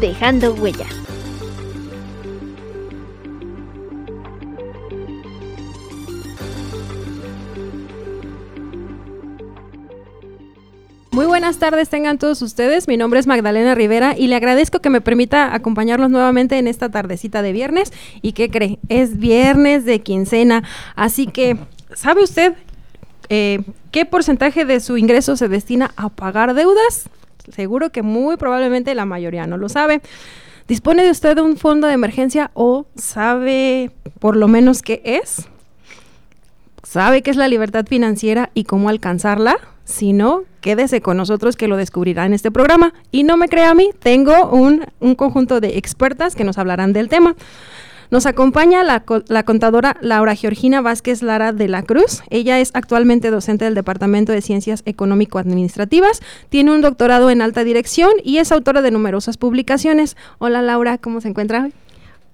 dejando huella. Muy buenas tardes tengan todos ustedes. Mi nombre es Magdalena Rivera y le agradezco que me permita acompañarlos nuevamente en esta tardecita de viernes. ¿Y qué cree? Es viernes de quincena. Así que, ¿sabe usted eh, qué porcentaje de su ingreso se destina a pagar deudas? Seguro que muy probablemente la mayoría no lo sabe. ¿Dispone de usted de un fondo de emergencia o sabe por lo menos qué es? ¿Sabe qué es la libertad financiera y cómo alcanzarla? Si no, quédese con nosotros que lo descubrirá en este programa. Y no me crea a mí, tengo un, un conjunto de expertas que nos hablarán del tema. Nos acompaña la, la, contadora Laura Georgina Vázquez Lara de la Cruz. Ella es actualmente docente del Departamento de Ciencias Económico-Administrativas, tiene un doctorado en alta dirección y es autora de numerosas publicaciones. Hola Laura, ¿cómo se encuentra?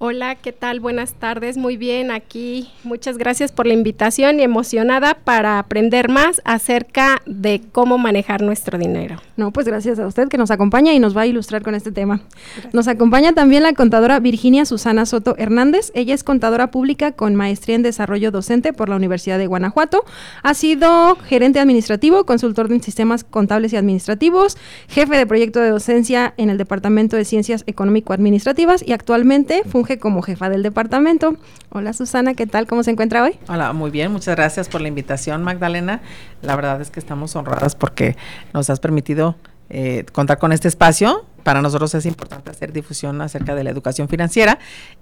Hola, ¿qué tal? Buenas tardes, muy bien aquí. Muchas gracias por la invitación y emocionada para aprender más acerca de cómo manejar nuestro dinero. No, pues gracias a usted que nos acompaña y nos va a ilustrar con este tema. Gracias. Nos acompaña también la contadora Virginia Susana Soto Hernández. Ella es contadora pública con maestría en desarrollo docente por la Universidad de Guanajuato. Ha sido gerente administrativo, consultor en sistemas contables y administrativos, jefe de proyecto de docencia en el Departamento de Ciencias Económico-Administrativas y actualmente funge como jefa del departamento. Hola Susana, ¿qué tal? ¿Cómo se encuentra hoy? Hola, muy bien, muchas gracias por la invitación Magdalena. La verdad es que estamos honradas porque nos has permitido eh, contar con este espacio. Para nosotros es importante hacer difusión acerca de la educación financiera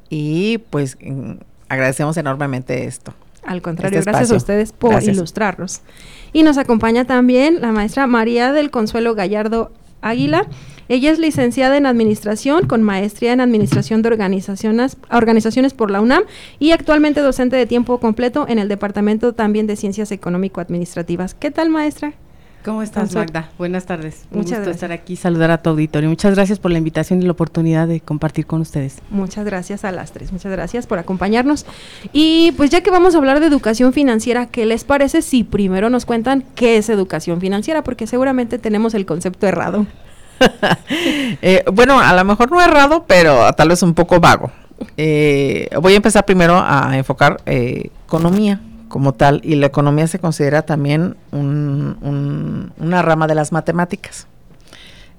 y pues mm, agradecemos enormemente esto. Al contrario, este gracias a ustedes por gracias. ilustrarnos. Y nos acompaña también la maestra María del Consuelo Gallardo Águila. Ella es licenciada en Administración con maestría en Administración de Organizaciones, Organizaciones por la UNAM y actualmente docente de tiempo completo en el Departamento también de Ciencias Económico-Administrativas. ¿Qué tal, maestra? ¿Cómo estás, Magda? Buenas tardes. Un Muchas gusto gracias. estar aquí, saludar a tu auditorio. Muchas gracias por la invitación y la oportunidad de compartir con ustedes. Muchas gracias a las tres. Muchas gracias por acompañarnos. Y pues ya que vamos a hablar de educación financiera, ¿qué les parece si primero nos cuentan qué es educación financiera? Porque seguramente tenemos el concepto errado. eh, bueno, a lo mejor no errado, pero tal vez un poco vago. Eh, voy a empezar primero a enfocar eh, economía como tal, y la economía se considera también un, un, una rama de las matemáticas.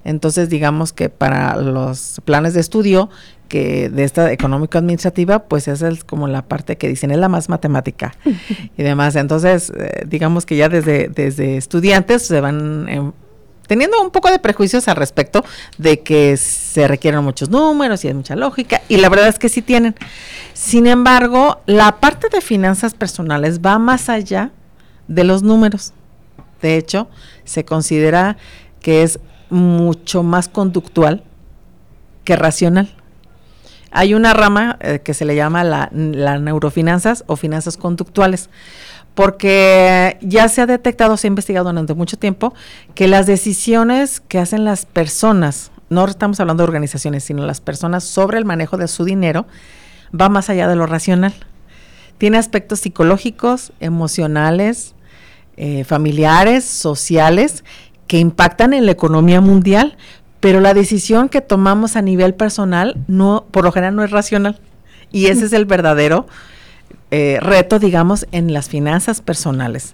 Entonces, digamos que para los planes de estudio que de esta económico-administrativa, pues esa es como la parte que dicen, es la más matemática y demás. Entonces, eh, digamos que ya desde, desde estudiantes se van en, teniendo un poco de prejuicios al respecto de que se requieren muchos números y hay mucha lógica, y la verdad es que sí tienen. Sin embargo, la parte de finanzas personales va más allá de los números. De hecho, se considera que es mucho más conductual que racional. Hay una rama eh, que se le llama la, la neurofinanzas o finanzas conductuales porque ya se ha detectado, se ha investigado durante mucho tiempo que las decisiones que hacen las personas, no estamos hablando de organizaciones, sino las personas sobre el manejo de su dinero, va más allá de lo racional. Tiene aspectos psicológicos, emocionales, eh, familiares, sociales, que impactan en la economía mundial, pero la decisión que tomamos a nivel personal no, por lo general no es racional. Y ese es el verdadero eh, reto, digamos, en las finanzas personales.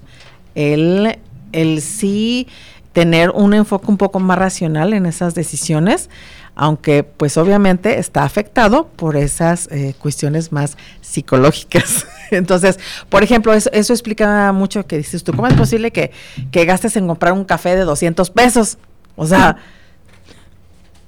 El, el sí tener un enfoque un poco más racional en esas decisiones, aunque pues obviamente está afectado por esas eh, cuestiones más psicológicas. Entonces, por ejemplo, eso, eso, explica mucho que dices tú, ¿cómo es posible que, que gastes en comprar un café de 200 pesos? O sea...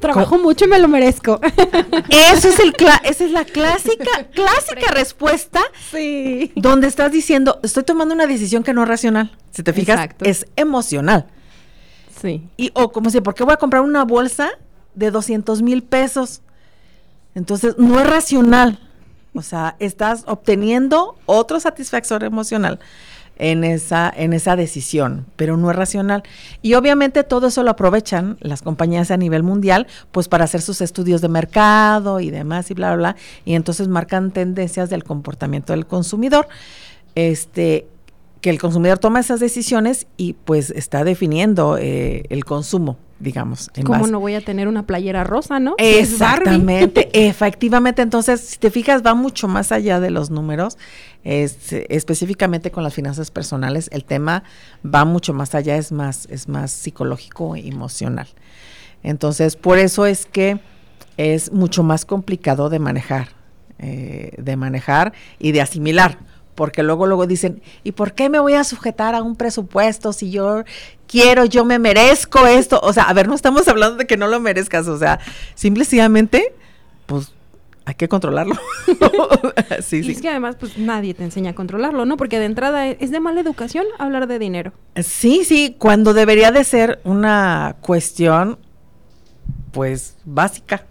Trabajo mucho y me lo merezco. Eso es el esa es la clásica, clásica respuesta. Sí. Donde estás diciendo, estoy tomando una decisión que no es racional. Si te fijas, Exacto. es emocional. Sí. Y, o como si, ¿por qué voy a comprar una bolsa de 200 mil pesos? Entonces, no es racional. O sea, estás obteniendo otro satisfactor emocional en esa, en esa decisión, pero no es racional. Y obviamente todo eso lo aprovechan las compañías a nivel mundial, pues para hacer sus estudios de mercado y demás y bla, bla, bla. Y entonces marcan tendencias del comportamiento del consumidor. Este, que el consumidor toma esas decisiones y pues está definiendo eh, el consumo digamos. ¿Cómo no voy a tener una playera rosa, no? Exactamente, efectivamente. Entonces, si te fijas, va mucho más allá de los números. específicamente con las finanzas personales, el tema va mucho más allá, es más, es más psicológico e emocional. Entonces, por eso es que es mucho más complicado de manejar, eh, de manejar y de asimilar porque luego luego dicen, ¿y por qué me voy a sujetar a un presupuesto si yo quiero, yo me merezco esto? O sea, a ver, no estamos hablando de que no lo merezcas, o sea, simplemente, pues hay que controlarlo. sí, sí. es que además, pues nadie te enseña a controlarlo, ¿no? Porque de entrada es de mala educación hablar de dinero. Sí, sí, cuando debería de ser una cuestión, pues, básica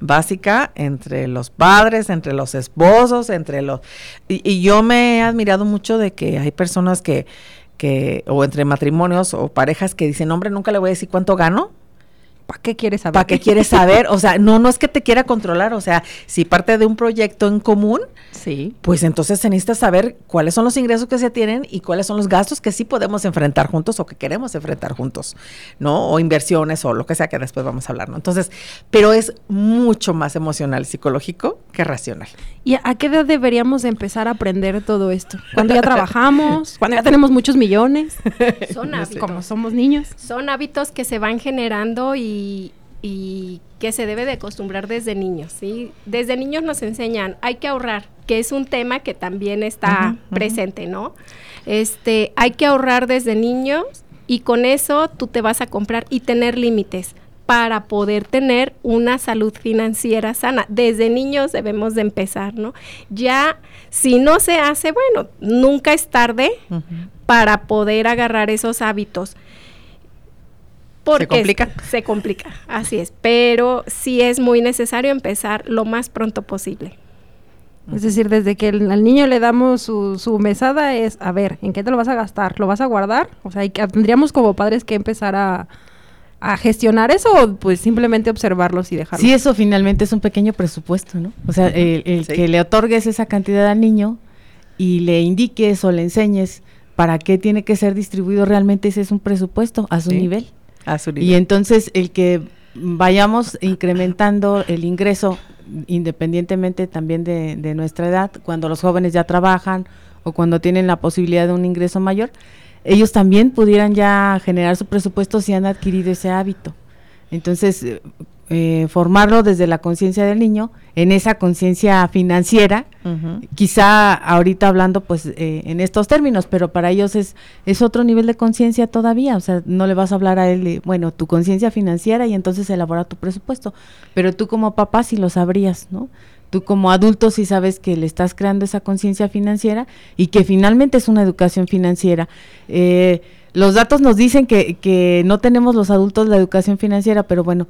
básica entre los padres, entre los esposos, entre los... Y, yo me he admirado mucho de que hay personas que, que, o entre matrimonios o parejas que dicen, hombre, nunca le voy a decir cuánto gano, ¿Para qué quieres saber? ¿Para qué quieres saber? O sea, no, no es que te quiera controlar, o sea, si parte de un proyecto en común, sí. pues entonces se necesita saber cuáles son los ingresos que se tienen y cuáles son los gastos que sí podemos enfrentar juntos o que queremos enfrentar juntos, ¿no? O inversiones o lo que sea que después vamos a hablar, ¿no? Entonces, pero es mucho más emocional, psicológico que racional. ¿Y a qué edad deberíamos empezar a aprender todo esto? Cuando ya trabajamos, cuando ya tenemos muchos millones. Son hábitos. Como somos niños. Son hábitos que se van generando y y, que se debe de acostumbrar desde niños, ¿sí? Desde niños nos enseñan, hay que ahorrar, que es un tema que también está presente, ¿no? Este, hay que ahorrar desde niños y con eso tú te vas a comprar y tener límites para poder tener una salud financiera sana. Desde niños debemos de empezar, ¿no? Ya, si no se hace, bueno, nunca es tarde para poder agarrar esos hábitos se complica. Se complica, así es. Pero sí es muy necesario empezar lo más pronto posible. Es decir, desde que al niño le damos su, su, mesada es, a ver, ¿en qué te lo vas a gastar? ¿Lo vas a guardar? O sea, tendríamos como padres que empezar a, a gestionar eso o pues simplemente observarlos y dejarlos. Sí, eso finalmente es un pequeño presupuesto, ¿no? O sea, el, que le otorgues esa cantidad al niño y le indiques o le enseñes para qué tiene que ser distribuido realmente ese es un presupuesto a su nivel. Y entonces el que vayamos incrementando el ingreso independientemente también de, de, nuestra edad, cuando los jóvenes ya trabajan o cuando tienen la posibilidad de un ingreso mayor, ellos también pudieran ya generar su presupuesto si han adquirido ese hábito. Entonces, eh, formarlo desde la conciencia del niño, en esa conciencia financiera, quizá ahorita hablando pues eh, en estos términos, pero para ellos es, es otro nivel de conciencia todavía, o sea, no le vas a hablar a él, bueno, tu conciencia financiera y entonces elabora tu presupuesto, pero tú como papá sí lo sabrías, ¿no? Tú como adulto sí sabes que le estás creando esa conciencia financiera y que finalmente es una educación financiera. Eh, los datos nos dicen que, que no tenemos los adultos la educación financiera, pero bueno,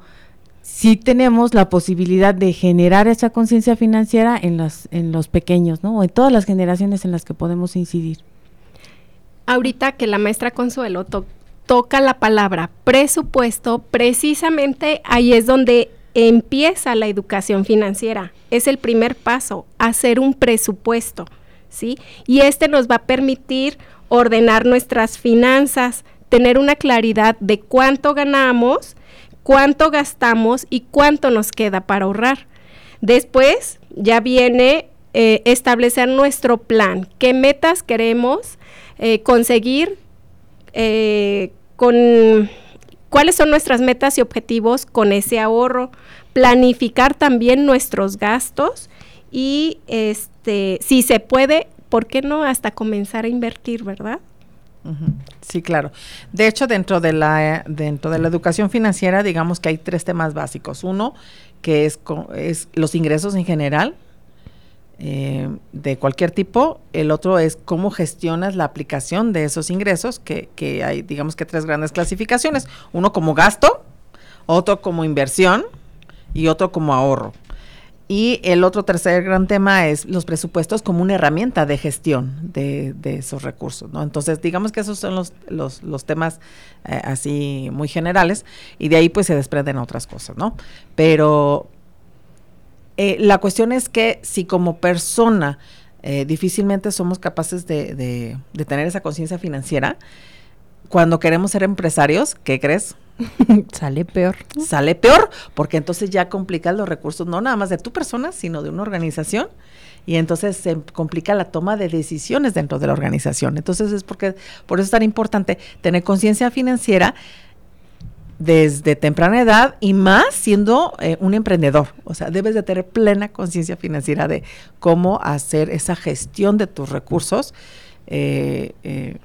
sí tenemos la posibilidad de generar esa conciencia financiera en en los pequeños, ¿no? O en todas las generaciones en las que podemos incidir. Ahorita que la maestra Consuelo toca la palabra presupuesto, precisamente ahí es donde empieza la educación financiera. Es el primer paso, hacer un presupuesto, ¿sí? Y este nos va a permitir ordenar nuestras finanzas, tener una claridad de cuánto ganamos, cuánto gastamos y cuánto nos queda para ahorrar. Después ya viene eh, establecer nuestro plan, qué metas queremos eh, conseguir, eh, con cuáles son nuestras metas y objetivos con ese ahorro, planificar también nuestros gastos y este, si se puede, ¿por qué no hasta comenzar a invertir, verdad? Sí, claro. De hecho, dentro de la dentro de la educación financiera, digamos que hay tres temas básicos. Uno, que es, es los ingresos en general eh, de cualquier tipo. El otro es cómo gestionas la aplicación de esos ingresos, que, que hay, digamos que tres grandes clasificaciones. Uno como gasto, otro como inversión y otro como ahorro. Y el otro tercer gran tema es los presupuestos como una herramienta de gestión de, esos recursos, ¿no? Entonces, digamos que esos son los, los, temas eh, así muy generales y de ahí pues se desprenden otras cosas, ¿no? Pero eh, la cuestión es que si como persona eh, difícilmente somos capaces de, de tener esa conciencia financiera, cuando queremos ser empresarios, ¿qué crees? Sale peor. Sale peor, porque entonces ya complican los recursos, no nada más de tu persona, sino de una organización. Y entonces se complica la toma de decisiones dentro de la organización. Entonces es porque, por eso es tan importante tener conciencia financiera desde temprana edad y más siendo eh, un emprendedor. O sea, debes de tener plena conciencia financiera de cómo hacer esa gestión de tus recursos, eh, eh,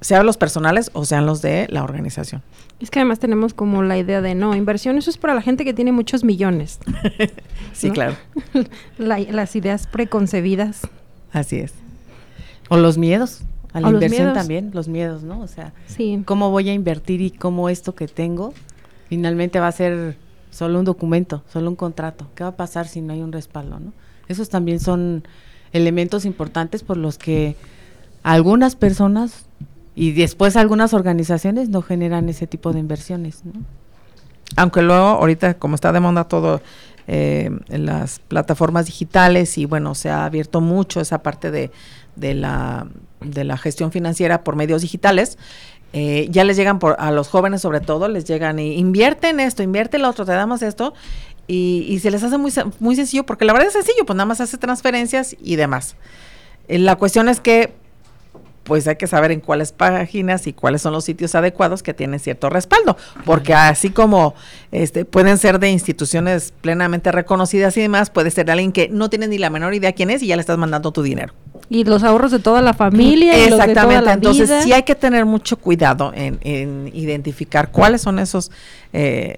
sean los personales o sean los de la organización. Es que además tenemos como la idea de no, inversión, eso es para la gente que tiene muchos millones. sí, claro. las ideas preconcebidas. Así es. O los miedos. A la inversión también, los miedos, ¿no? O sea, cómo voy a invertir y cómo esto que tengo finalmente va a ser solo un documento, solo un contrato. ¿Qué va a pasar si no hay un respaldo, no? Esos también son elementos importantes por los que algunas personas y después algunas organizaciones no generan ese tipo de inversiones. ¿no? Aunque luego ahorita como está de moda todo eh, en las plataformas digitales y bueno, se ha abierto mucho esa parte de, de, la, de la gestión financiera por medios digitales. Eh, ya les llegan por, a los jóvenes sobre todo, les llegan y invierte en esto, invierte lo otro, te damos esto y, y se les hace muy, muy sencillo porque la verdad es sencillo, pues nada más hace transferencias y demás. Eh, la cuestión es que pues hay que saber en cuáles páginas y cuáles son los sitios adecuados que tienen cierto respaldo, porque así como este pueden ser de instituciones plenamente reconocidas y demás, puede ser alguien que no tiene ni la menor idea quién es y ya le estás mandando tu dinero. Y los ahorros de toda la familia. Exactamente, entonces sí hay que tener mucho cuidado en, en identificar cuáles son esos eh,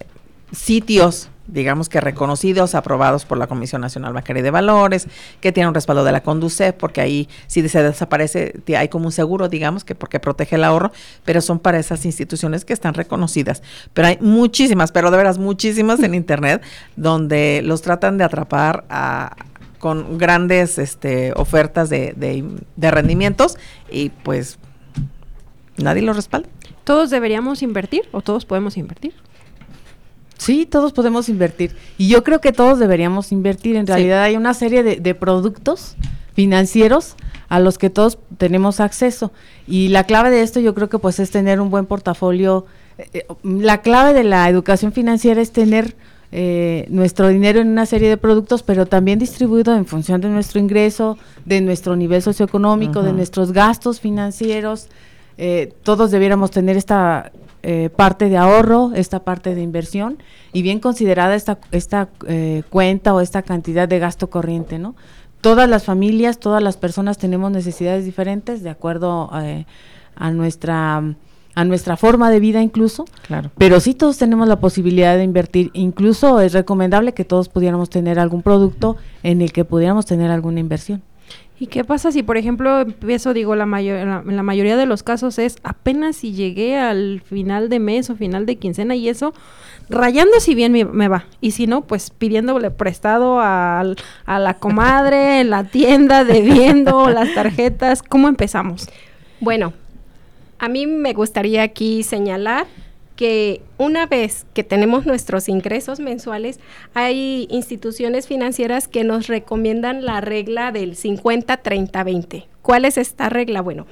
sitios digamos que reconocidos, aprobados por la Comisión Nacional Bancaria de Valores, que tienen un respaldo de la Conducef, porque ahí si se desaparece hay como un seguro, digamos, que porque protege el ahorro, pero son para esas instituciones que están reconocidas. Pero hay muchísimas, pero de veras muchísimas en Internet, donde los tratan de atrapar con grandes este, ofertas de, de rendimientos y pues nadie los respalda. ¿Todos deberíamos invertir o todos podemos invertir? Sí, todos podemos invertir. Y yo creo que todos deberíamos invertir. En realidad hay una serie de, productos financieros a los que todos tenemos acceso. Y la clave de esto yo creo que pues es tener un buen portafolio. Eh, eh, la clave de la educación financiera es tener eh, nuestro dinero en una serie de productos, pero también distribuido en función de nuestro ingreso, de nuestro nivel socioeconómico, de nuestros gastos financieros. Todos debiéramos tener esta eh, parte de ahorro, esta parte de inversión y bien considerada esta, esta eh, cuenta o esta cantidad de gasto corriente, ¿no? Todas las familias, todas las personas tenemos necesidades diferentes de acuerdo eh, a nuestra a nuestra forma de vida incluso, claro. pero sí todos tenemos la posibilidad de invertir, incluso es recomendable que todos pudiéramos tener algún producto en el que pudiéramos tener alguna inversión. ¿Y qué pasa si, por ejemplo, empiezo, digo, la, mayor, la, la, mayoría de los casos es apenas si llegué al final de mes o final de quincena y eso, rayando si bien me, va. Y si no, pues pidiéndole prestado a, a la comadre en la tienda, debiendo las tarjetas. ¿Cómo empezamos? Bueno, a mí me gustaría aquí señalar que una vez que tenemos nuestros ingresos mensuales, hay instituciones financieras que nos recomiendan la regla del 50-30-20. ¿Cuál es esta regla? Bueno,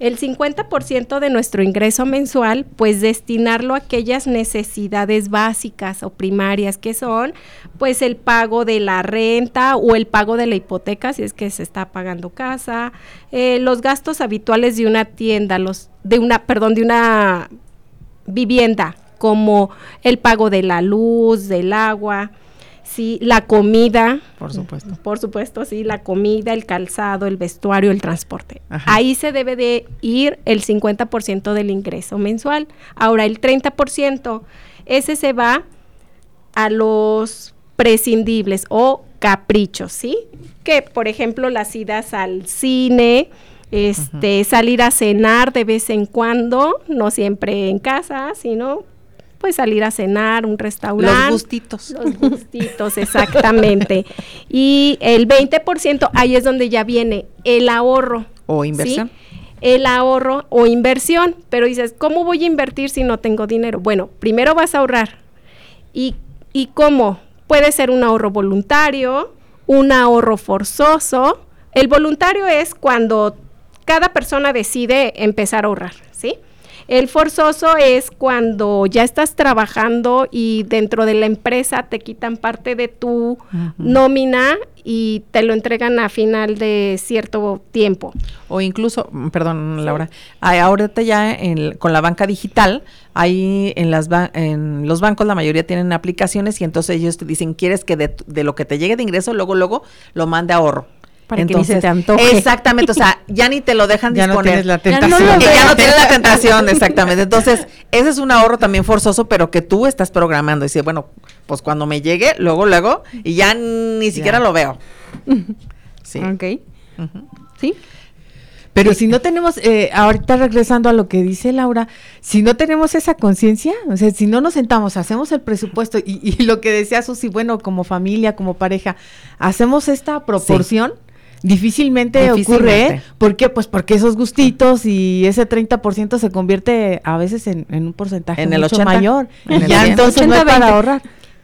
el 50% de nuestro ingreso mensual, pues destinarlo a aquellas necesidades básicas o primarias que son, pues el pago de la renta o el pago de la hipoteca, si es que se está pagando casa, eh, los gastos habituales de una tienda, los de una, perdón, de una vivienda, como el pago de la luz, del agua, sí, la comida. Por supuesto. Por supuesto, sí, la comida, el calzado, el vestuario, el transporte. Ahí se debe de ir el 50% del ingreso mensual. Ahora, el 30%, ese se va a los prescindibles o caprichos, ¿sí? Que, por ejemplo, las idas al cine, este, salir a cenar de vez en cuando, no siempre en casa, sino pues salir a cenar, un restaurante. Los gustitos. Los gustitos, exactamente. y el 20%, ahí es donde ya viene el ahorro. O inversión. El ahorro o inversión. Pero dices, ¿cómo voy a invertir si no tengo dinero? Bueno, primero vas a ahorrar. ¿Y, y cómo? Puede ser un ahorro voluntario, un ahorro forzoso. El voluntario es cuando cada persona decide empezar a ahorrar, ¿sí? El forzoso es cuando ya estás trabajando y dentro de la empresa te quitan parte de tu nómina y te lo entregan a final de cierto tiempo. O incluso, mm, perdón Laura, ahorita ya con la banca digital, ahí en, las en los bancos la mayoría tienen aplicaciones y entonces ellos te dicen, quieres que de, de lo que te llegue de ingreso, luego, luego lo mande ahorro. Para Entonces, que ni se te antoje. Exactamente, o sea, ya ni te lo dejan ya disponer. No tienes la tentación. Ya no, ya no tienes la tentación, exactamente. Entonces, ese es un ahorro también forzoso, pero que tú estás programando. Y dices, bueno, pues cuando me llegue, luego, luego, y ya ni siquiera lo veo. Sí. Ok. Sí. Pero si no tenemos, eh, ahorita regresando a lo que dice Laura, si no tenemos esa conciencia, o sea, si no nos sentamos, hacemos el presupuesto y, y, lo que decía Susi, bueno, como familia, como pareja, hacemos esta proporción. Sí Difícilmente, ocurre. ¿Por qué? Pues porque esos gustitos y ese 30% se convierte a veces en, un porcentaje en el mucho 80, mayor. En ya entonces no es para ahorrar.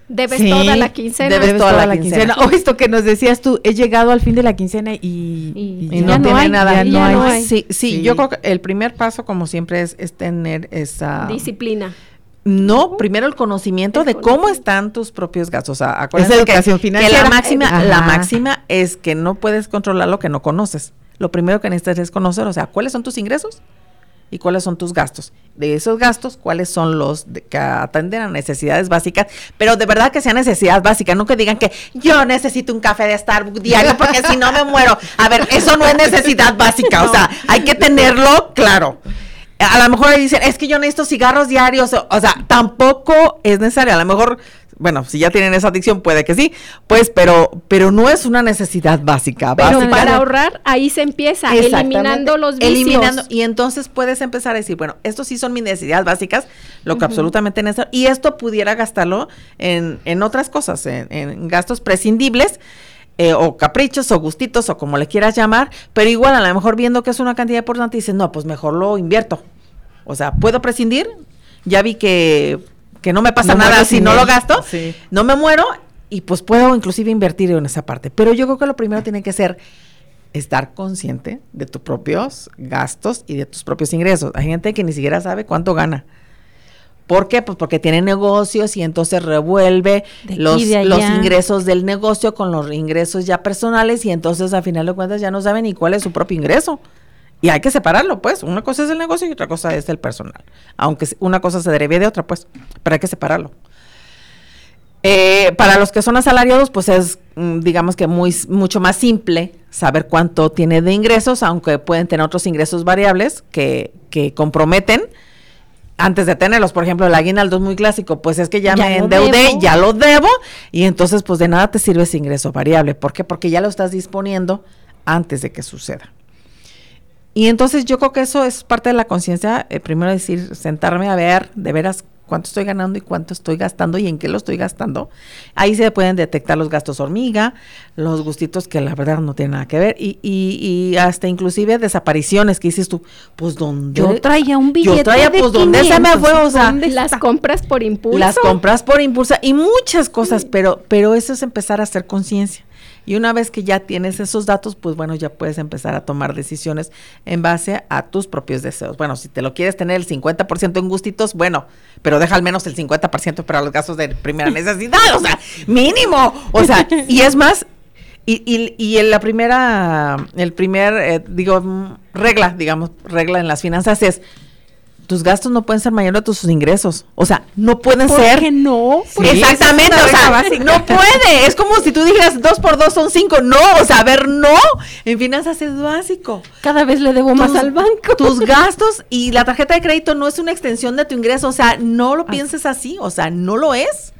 Debes toda la quincena. Debes, toda, la, quincena. O esto que nos decías tú, he llegado al fin de la quincena y, y, no, tiene nada. no hay. Sí, sí, yo creo que el primer paso, como siempre, es, es tener esa... Disciplina. No, primero el conocimiento de cómo están tus propios gastos. O sea, es educación que, financiera. Que la máxima, la máxima es que no puedes controlar lo que no conoces. Lo primero que necesitas es conocer, o sea, cuáles son tus ingresos y cuáles son tus gastos. De esos gastos, cuáles son los que atenden a necesidades básicas, pero de verdad que sean necesidades básicas, no que digan que yo necesito un café de Starbucks diario porque si no me muero. A ver, eso no es necesidad básica, o sea, hay que tenerlo claro a lo mejor dicen, es que yo necesito cigarros diarios, o, sea, tampoco es necesario, a lo mejor, bueno, si ya tienen esa adicción, puede que sí, pues, pero, pero no es una necesidad básica. Pero para ahorrar, ahí se empieza, eliminando los vicios. Eliminando, y entonces puedes empezar a decir, bueno, estos sí son mis necesidades básicas, lo que absolutamente necesario, y esto pudiera gastarlo en, en otras cosas, en, en gastos prescindibles, eh, o caprichos o gustitos o como le quieras llamar, pero igual a lo mejor viendo que es una cantidad importante dices, no, pues mejor lo invierto. O sea, ¿puedo prescindir? Ya vi que, que no me pasa nada si no lo gasto, no me muero y pues puedo inclusive invertir en esa parte. Pero yo creo que lo primero tiene que ser estar consciente de tus propios gastos y de tus propios ingresos. Hay gente que ni siquiera sabe cuánto gana. ¿Por qué? Pues porque tiene negocios y entonces revuelve los, los ingresos del negocio con los ingresos ya personales y entonces a final de cuentas ya no sabe ni cuál es su propio ingreso. Y hay que separarlo, pues. Una cosa es el negocio y otra cosa es el personal. Aunque una cosa se derive de otra, pues. Pero hay que separarlo. Eh, para los que son asalariados, pues es, mm, digamos que muy, mucho más simple saber cuánto tiene de ingresos, aunque pueden tener otros ingresos variables que, que comprometen antes de tenerlos, por ejemplo, el aguinaldo es muy clásico, pues es que ya, me endeudé, ya lo debo, y entonces pues de nada te sirve ese ingreso variable. ¿Por qué? Porque ya lo estás disponiendo antes de que suceda. Y entonces yo creo que eso es parte de la conciencia, eh, primero decir, sentarme a ver de veras cuánto estoy ganando y cuánto estoy gastando y en qué lo estoy gastando. Ahí se pueden detectar los gastos hormiga, los gustitos que la verdad no tienen nada que ver y, y, hasta inclusive desapariciones que dices tú, pues donde yo traía un billete yo traía pues donde se me fue, o sea, las compras por impulso. Las compras por impulso y muchas cosas, pero pero eso es empezar a hacer conciencia. Y una vez que ya tienes esos datos, pues bueno, ya puedes empezar a tomar decisiones en base a tus propios deseos. Bueno, si te lo quieres tener el 50% en gustitos, bueno, pero deja al menos el 50% para los gastos de primera necesidad, o sea, mínimo. O sea, y es más, y, y, y en la primera, el primer, eh, digo, regla, digamos, regla en las finanzas es tus gastos no pueden ser mayores a tus ingresos. O sea, no pueden ¿Por ser. Qué no? Exactamente, o sea, no puede. Es como si tú dijeras dos por dos son cinco. No, o sea, a ver, no. En finanzas es básico. Cada vez le debo más al banco. Tus gastos y la tarjeta de crédito no es una extensión de tu ingreso. O sea, no lo pienses así. O sea, no lo es.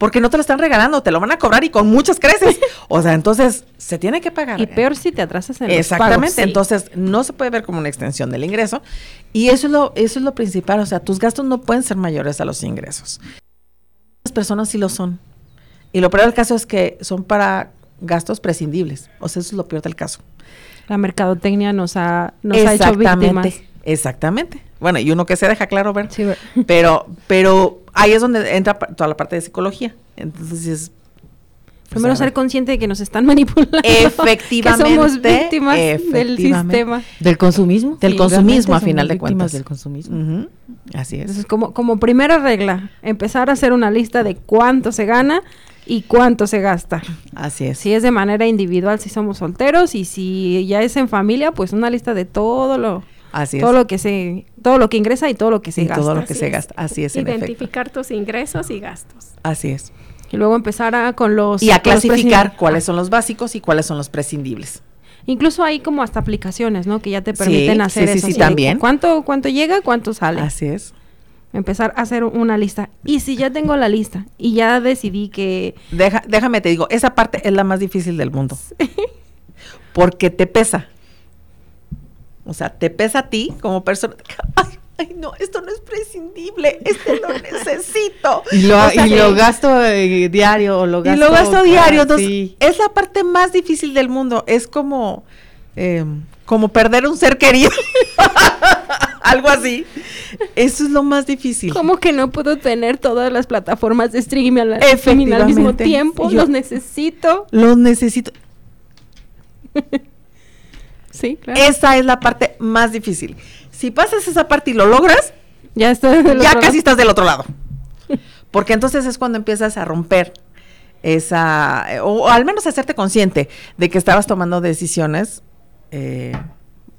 Porque no te lo están regalando, te lo van a cobrar y con muchas creces. O sea, entonces se tiene que pagar. Y peor si te atrasas en los Exactamente, entonces no se puede ver como una extensión del ingreso y eso es lo eso es lo principal, o sea, tus gastos no pueden ser mayores a los ingresos. Las personas sí lo son. Y lo peor del caso es que son para gastos prescindibles. O sea, eso es lo peor del caso. La mercadotecnia nos ha, nos ha hecho víctimas. Exactamente. Bueno, y uno que se deja claro ver. Sí, Pero, pero ahí es donde entra toda la parte de psicología. Entonces, es- pues, Primero ser consciente de que nos están manipulando. Efectivamente, Que somos víctimas del sistema. Del consumismo. Del Sí, consumismo, a final de víctimas cuentas. del consumismo. Así es. Entonces, como, como primera regla, empezar a hacer una lista de cuánto se gana y cuánto se gasta. Así es. Si es de manera individual, si somos solteros, y si ya es en familia, pues una lista de todo lo, Así es. todo lo que se, todo lo que ingresa y todo lo que se Y gasta. todo lo que Así se es. gasta. Así es, en. Identificar tus ingresos y gastos. Así es. Y luego empezar a con los Y a clasificar prescindibles. cuáles son los básicos y cuáles son los prescindibles. Incluso hay como hasta aplicaciones, ¿no? Que ya te Sí, permiten hacer sí, sí, eso. sí, de también. ¿Cuánto, cuánto llega? ¿Cuánto sale? Así es. Empezar a hacer una lista. Y si ya tengo la lista y ya decidí que Deja, déjame te digo, esa parte es la más difícil del mundo. Porque te pesa. O sea, te pesa a ti como persona. Ay, ay, no, esto no es prescindible, este lo necesito. Y lo, O sea, y lo gasto eh, diario o lo y gasto. lo gasto diario. Entonces, sí. es la parte más difícil del mundo. Es como, eh, como perder un ser querido. Algo así. Eso es lo más difícil. ¿Cómo que no puedo tener todas las plataformas de streaming al, al mismo tiempo? Yo- Los necesito. Lo necesito. Sí, claro. Esa es la parte más difícil. Si pasas esa parte y lo logras, ya del ya otro casi lado. estás del otro lado. Porque entonces es cuando empiezas a romper esa, o, o al menos hacerte consciente de que estabas tomando decisiones eh,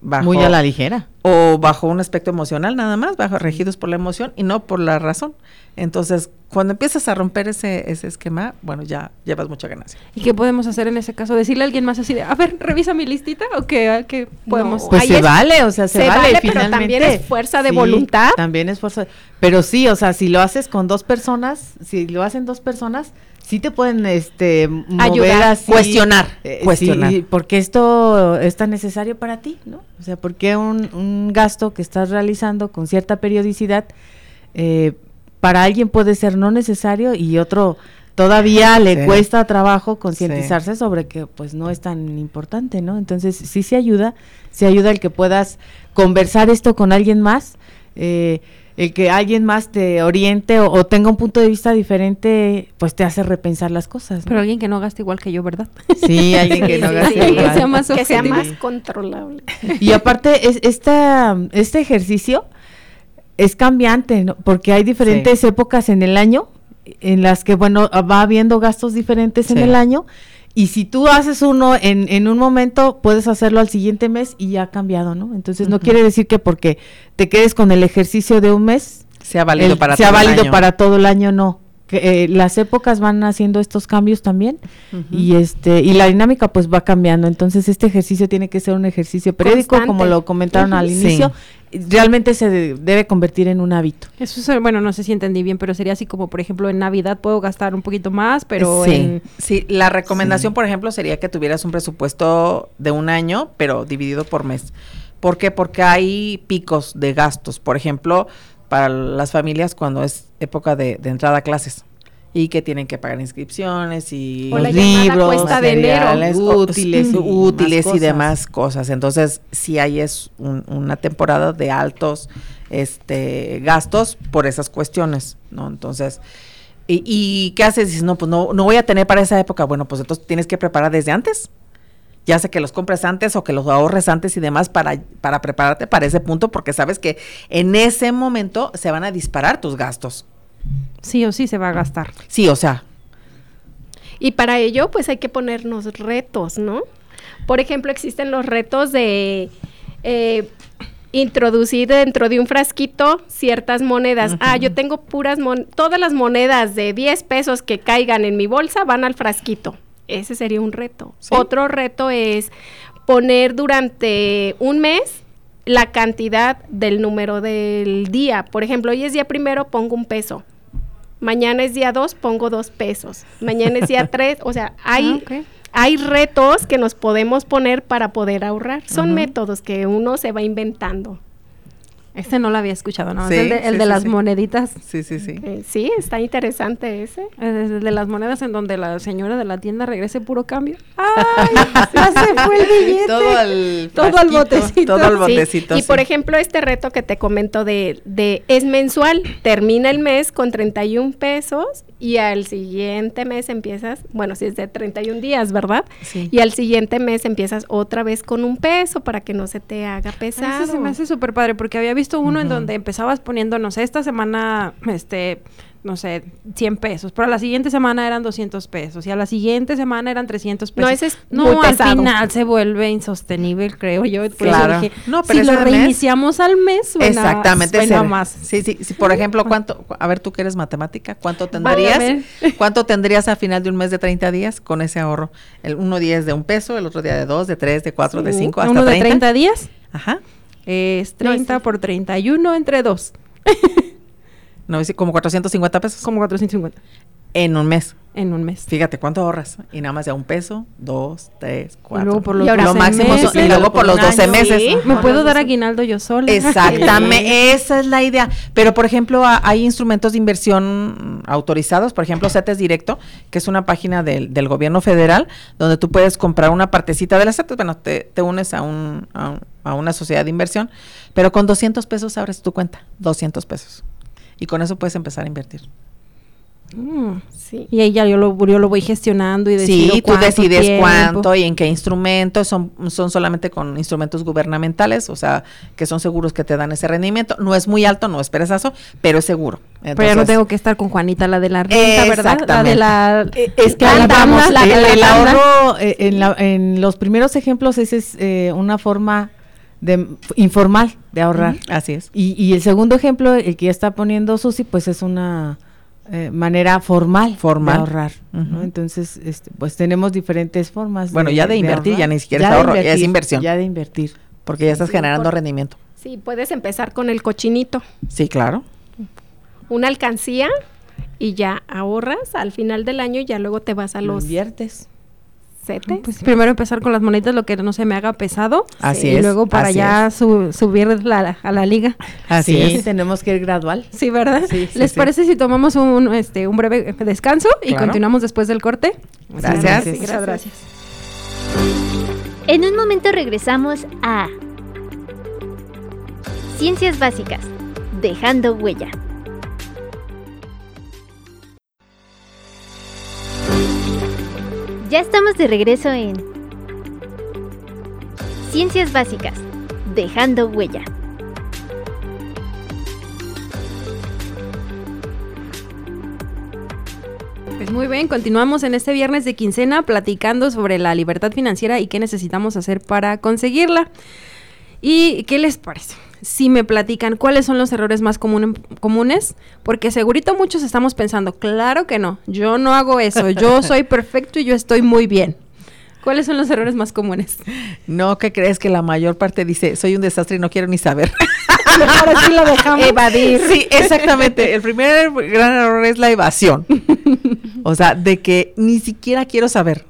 bajo, Muy a la ligera. o bajo un aspecto emocional nada más, bajo regidos por la emoción y no por la razón. Entonces, cuando empiezas a romper ese, ese esquema, bueno, ya llevas mucha ganancia. ¿Y qué podemos hacer en ese caso? ¿Decirle a alguien más así de, a ver, revisa mi listita? ¿O qué, qué podemos...? No, Pues ahí se es- vale, o sea, se, se vale, vale, pero finalmente. también es fuerza de voluntad. También es fuerza. Pero sí, o sea, si lo haces con dos personas, si lo hacen dos personas, sí te pueden este mover Ayudar. así, Cuestionar, eh, cuestionar. sí, porque esto es tan necesario para ti, ¿no? O sea, porque un, un gasto que estás realizando con cierta periodicidad eh, para alguien puede ser no necesario y otro todavía le Sí. cuesta trabajo concientizarse sobre que pues no es tan importante, ¿no? Entonces sí se ayuda, se ayuda el que puedas conversar esto con alguien más, eh, el que alguien más te oriente o, o tenga un punto de vista diferente, pues te hace repensar las cosas. ¿no? Pero alguien que no gaste igual que yo, ¿verdad? Sí, alguien que Sí, no gaste sí, igual. que sea más que sea más controlable. Y aparte, es, esta, este ejercicio es cambiante, ¿no? porque hay diferentes épocas en el año en las que, bueno, va habiendo gastos diferentes en el año. Y si tú haces uno en, en un momento, puedes hacerlo al siguiente mes y ya ha cambiado, ¿no? Entonces, no quiere decir que porque te quedes con el ejercicio de un mes, Sea válido el- para sea todo el válido año. para todo el año, no. Que, eh, las épocas van haciendo estos cambios también y este y la dinámica pues va cambiando entonces este ejercicio tiene que ser un ejercicio periódico como lo comentaron al inicio realmente se de- debe convertir en un hábito Eso es, bueno, no sé si entendí bien, pero sería así como, por ejemplo, en Navidad puedo gastar un poquito más, pero sí, en... sí, la recomendación, Sí. por ejemplo, sería que tuvieras un presupuesto de un año, pero dividido por mes. ¿Por qué? Porque hay picos de gastos. Por ejemplo, para las familias cuando es época de, de entrada a clases y que tienen que pagar inscripciones y O Los libros, cuesta de enero. materiales, o- útiles y útiles y demás cosas. Entonces, sí hay es un- una temporada de altos este gastos por esas cuestiones, ¿no? Entonces, ¿y, y qué haces? Dices, no, pues no, no voy a tener para esa época. Bueno, pues entonces tienes que preparar desde antes. Ya sea que los compres antes o que los ahorres antes y demás para, para prepararte para ese punto, porque sabes que en ese momento se van a disparar tus gastos. Sí o sí se va a gastar. Sí, o sea, Y para ello, pues hay que ponernos retos, ¿no? Por ejemplo, existen los retos de eh, introducir dentro de un frasquito ciertas monedas. Ah, yo tengo puras mon todas las monedas de 10 pesos que caigan en mi bolsa van al frasquito. Ese sería un reto. Sí. Otro reto es poner durante un mes la cantidad del número del día. Por ejemplo, hoy es día primero, pongo un peso. Mañana es día 2, pongo dos pesos. Mañana es día 3, o sea, hay, Ah, hay retos que nos podemos poner para poder ahorrar. Son métodos que uno se va inventando. Este no lo había escuchado, ¿no? Sí, es el de, el sí, de sí, las sí. moneditas. Sí, sí, sí. Sí, está interesante ese. Es el de las monedas en donde la señora de la tienda regrese puro cambio. ¡Ay! ya se fue el billete. Todo al Todo al frasquito, botecito. Todo al Sí, botecito. Y por ejemplo, este reto que te comento de, de es mensual, termina el mes con 31 pesos y al siguiente mes empiezas, bueno, si es de 31 días, ¿verdad? Sí. Y al siguiente mes empiezas otra vez con un peso para que no se te haga pesado. Ese se me hace súper padre porque había visto uno en donde empezabas poniendo, no sé, esta semana, este, no sé, 100 pesos, pero a la siguiente semana eran 200 pesos y a la siguiente semana eran 300 pesos. No, ese es No, muy al pesado. final se vuelve insostenible, creo yo. Por eso Claro. dije, No, pero si lo mes- reiniciamos al mes, suena, Exactamente. suena ser- más. Sí, sí, sí. Por ejemplo, ¿cuánto? A ver, tú que eres matemática, ¿cuánto tendrías? ¿Cuánto tendrías a final de un mes de 30 días con ese ahorro? El uno día es de un peso, el otro día de dos, de tres, de cuatro, de Sí, cinco, hasta Uno de 30. 30 días Ajá. es No, 30 ese- por 31 entre 2, No, como 450 pesos como 450 en un mes. en un mes. Fíjate cuánto ahorras. Y nada más de un peso, dos, tres, cuatro. luego por Y los ahora lo 12 máximo son- y luego por los un 12 año. meses. Sí. Me puedo dar 12. aguinaldo yo sola. Exactamente, esa es la idea. Pero, por ejemplo, a- hay instrumentos de inversión autorizados, por ejemplo, CETES Directo, que es una página del, del gobierno federal, donde tú puedes comprar una partecita de las CETES. Bueno, te, te unes a, un, a, un- a una sociedad de inversión, pero con 200 pesos abres tu cuenta, 200 pesos. Y con eso puedes empezar a invertir. Mm. Sí. Y ahí ya yo lo, yo lo voy gestionando y decido Sí, tú cuánto decides tiempo. cuánto y en qué instrumentos, son, son solamente con instrumentos gubernamentales, o sea, que son seguros que te dan ese rendimiento. No es muy alto, no es perezoso, pero es seguro. Pero ya no tengo que estar con Juanita, la de la renta, ¿verdad? La de la... Eh, es que la vamos, el, de la el tanda. ahorro eh, en, la- en los primeros ejemplos ese es eh, una forma de informal de ahorrar. Así es. Y, y el segundo ejemplo, el que ya está poniendo Susi, pues es una eh, manera formal, Formal. de ahorrar. ¿no? Entonces, este, pues tenemos diferentes formas. Bueno, ya de invertir, ya ni siquiera es de ahorro, ya es inversión. Ya de invertir. Porque ya estás Sí, generando por- rendimiento. Sí, puedes empezar con el cochinito, Sí, claro. una alcancía y ya ahorras al final del año y ya luego te vas a los inviertes. CETES. Pues primero empezar con las moneditas, lo que no se me haga pesado. Así y es, luego para ya su- subir la- a la liga. Así sí, es. tenemos que ir gradual. Sí, ¿verdad? Sí, sí, ¿Les sí. parece si tomamos un, este, un breve descanso y Claro. continuamos después del corte? Gracias. Sí, Muchas gracias. En un momento regresamos a Ciencias Básicas, dejando huella. Ya estamos de regreso en Ciencias Básicas, dejando huella. Pues muy bien, continuamos en este viernes de quincena platicando sobre la libertad financiera y qué necesitamos hacer para conseguirla. ¿Y qué les parece? Si me platican cuáles son los errores más comun- comunes, porque segurito muchos estamos pensando, claro que no, yo no hago eso, yo soy perfecto y yo estoy muy bien. ¿Cuáles son los errores más comunes? No, ¿qué crees que la mayor parte dice, soy un desastre y no quiero ni saber? Ahora sí lo dejamos. Evadir. Sí, exactamente. El primer gran error es la evasión. O sea, de que ni siquiera quiero saber,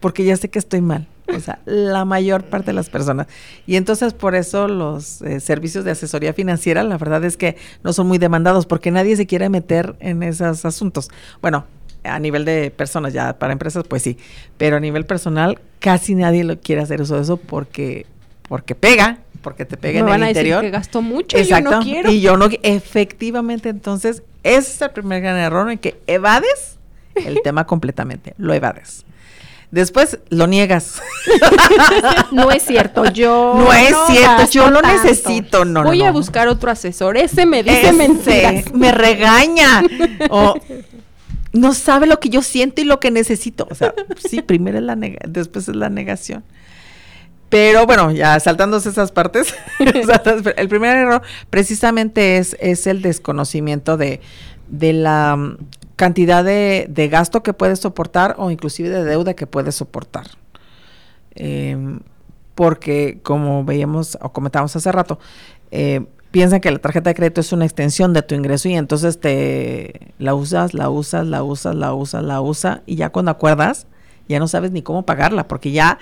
porque ya sé que estoy mal. O sea, la mayor parte de las personas. Y entonces por eso los eh, servicios de asesoría financiera, la verdad es que no son muy demandados, porque nadie se quiere meter en esos asuntos. Bueno, a nivel de personas, ya para empresas, pues sí. Pero a nivel personal, casi nadie lo quiere hacer uso de eso porque, porque pega, porque te pega Me en van el a decir interior. que gasto mucho y yo no quiero. Y yo no, efectivamente, entonces, ese es el primer gran error en que evades el tema completamente, lo evades. Después lo niegas. No es cierto, yo no es cierto, yo lo tanto. necesito. No, no, Voy a no. buscar otro asesor, ese me dice Ese mentiras. me regaña. O no sabe lo que yo siento y lo que necesito. O sea, sí, primero es la nega- después es la negación. Pero bueno, ya saltándose esas partes, el primer error precisamente es, es el desconocimiento de, de la cantidad de, de gasto que puedes soportar o inclusive de deuda que puedes soportar. Em, porque como veíamos o comentábamos hace rato, eh, piensan que la tarjeta de crédito es una extensión de tu ingreso y entonces te la usas, la usas, la usas, la usas, la usas y ya cuando acuerdas ya no sabes ni cómo pagarla porque ya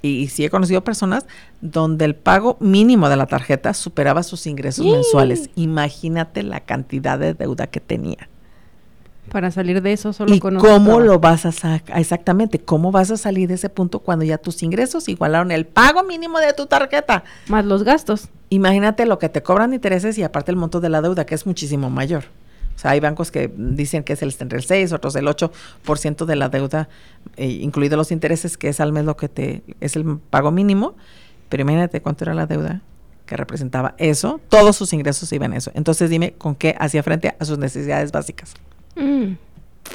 y, sí he conocido personas donde el pago mínimo de la tarjeta superaba sus ingresos mensuales. Imagínate la cantidad de deuda que tenía. Para salir de eso solo ¿Y cómo lo vas a sacar? Exactamente, ¿cómo vas a salir de ese punto cuando ya tus ingresos igualaron el pago mínimo de tu tarjeta? Más los gastos. Imagínate lo que te cobran intereses y aparte el monto de la deuda, que es muchísimo mayor. O sea, hay bancos que dicen que es el, entre el 6, otros el 8% de la deuda, eh, incluidos los intereses, que es al mes lo que te es el pago mínimo. Pero imagínate cuánto era la deuda que representaba eso. Todos sus ingresos iban a eso. Entonces dime con qué hacía frente a sus necesidades básicas. Mm.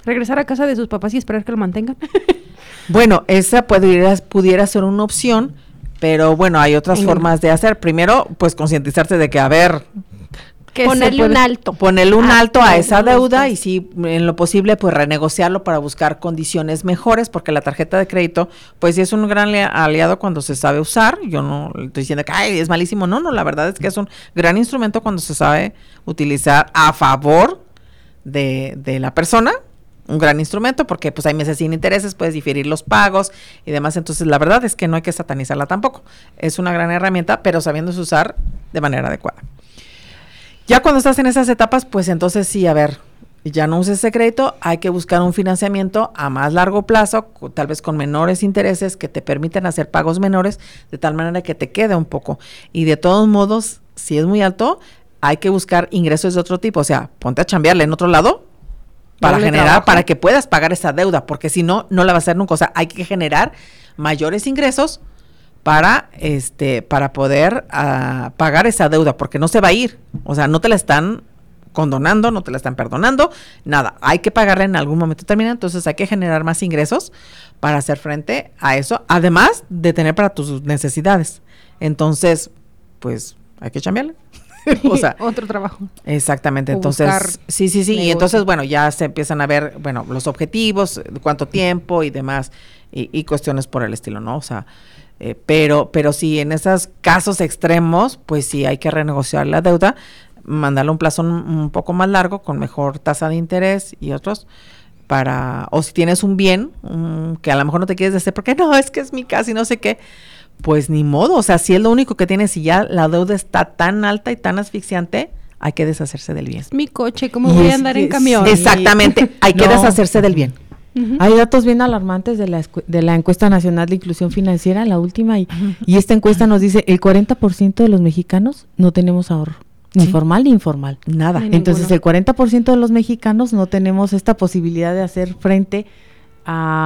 Regresar a casa de sus papás y esperar que lo mantengan. bueno, esa pudiera, pudiera ser una opción, pero bueno, hay otras formas de hacer. Primero, pues concientizarte de que, a ver, ponerle un alto. Ponerle un alto a esa deuda y si en lo posible pues renegociarlo para buscar condiciones mejores porque la tarjeta de crédito pues sí es un gran aliado cuando se sabe usar. Yo no estoy diciendo que Ay, es malísimo, no, no, la verdad es que es un gran instrumento cuando se sabe utilizar a favor de, la persona, un gran instrumento porque pues hay meses sin intereses, puedes diferir los pagos y demás. Entonces la verdad es que no hay que satanizarla tampoco. Es una gran herramienta, pero sabiéndose usar de manera adecuada. Ya cuando estás en esas etapas, pues entonces sí, a ver, ya no uses ese crédito, hay que buscar un financiamiento a más largo plazo, tal vez con menores intereses que te permitan hacer pagos menores, de tal manera que te quede un poco. Y de todos modos, si es muy alto, hay que buscar ingresos de otro tipo, o sea, ponte a chambearle en otro lado para generar, para que puedas pagar esa deuda, porque si no, no la va a hacer nunca. O sea, hay que generar mayores ingresos para este para poder ah, pagar esa deuda porque no se va a ir. O sea no te la están condonando no te la están perdonando nada. Hay que pagarla en algún momento termina entonces hay que generar más ingresos para hacer frente a eso además de tener para tus necesidades. Entonces pues hay que cambiarle o sea, otro trabajo. Exactamente. Entonces, sí, sí, sí. Y entonces, bueno, ya se empiezan a ver, bueno, los objetivos, cuánto tiempo y demás, y, y cuestiones por el estilo, ¿no? O sea, eh, pero, pero si en esos casos extremos, pues sí hay que renegociar la deuda, mandarle un plazo un, poco más largo con mejor tasa de interés y otros para, o si tienes un bien que a lo mejor no te quieres hacer porque no, es que es mi casa y no sé qué, pues ni modo, o sea, si es lo único que tienes y ya la deuda está tan alta y tan asfixiante, hay que deshacerse del bien. mi coche, ¿cómo voy a andar en camión? Exactamente, hay que deshacerse del bien. Hay datos bien alarmantes de la, de la encuesta nacional de inclusión financiera, la última, y, y esta encuesta nos dice el 40% de los mexicanos no tenemos ahorro. Ni formal ni informal. Nada. Entonces el 40% de los mexicanos no tenemos esta posibilidad de hacer frente a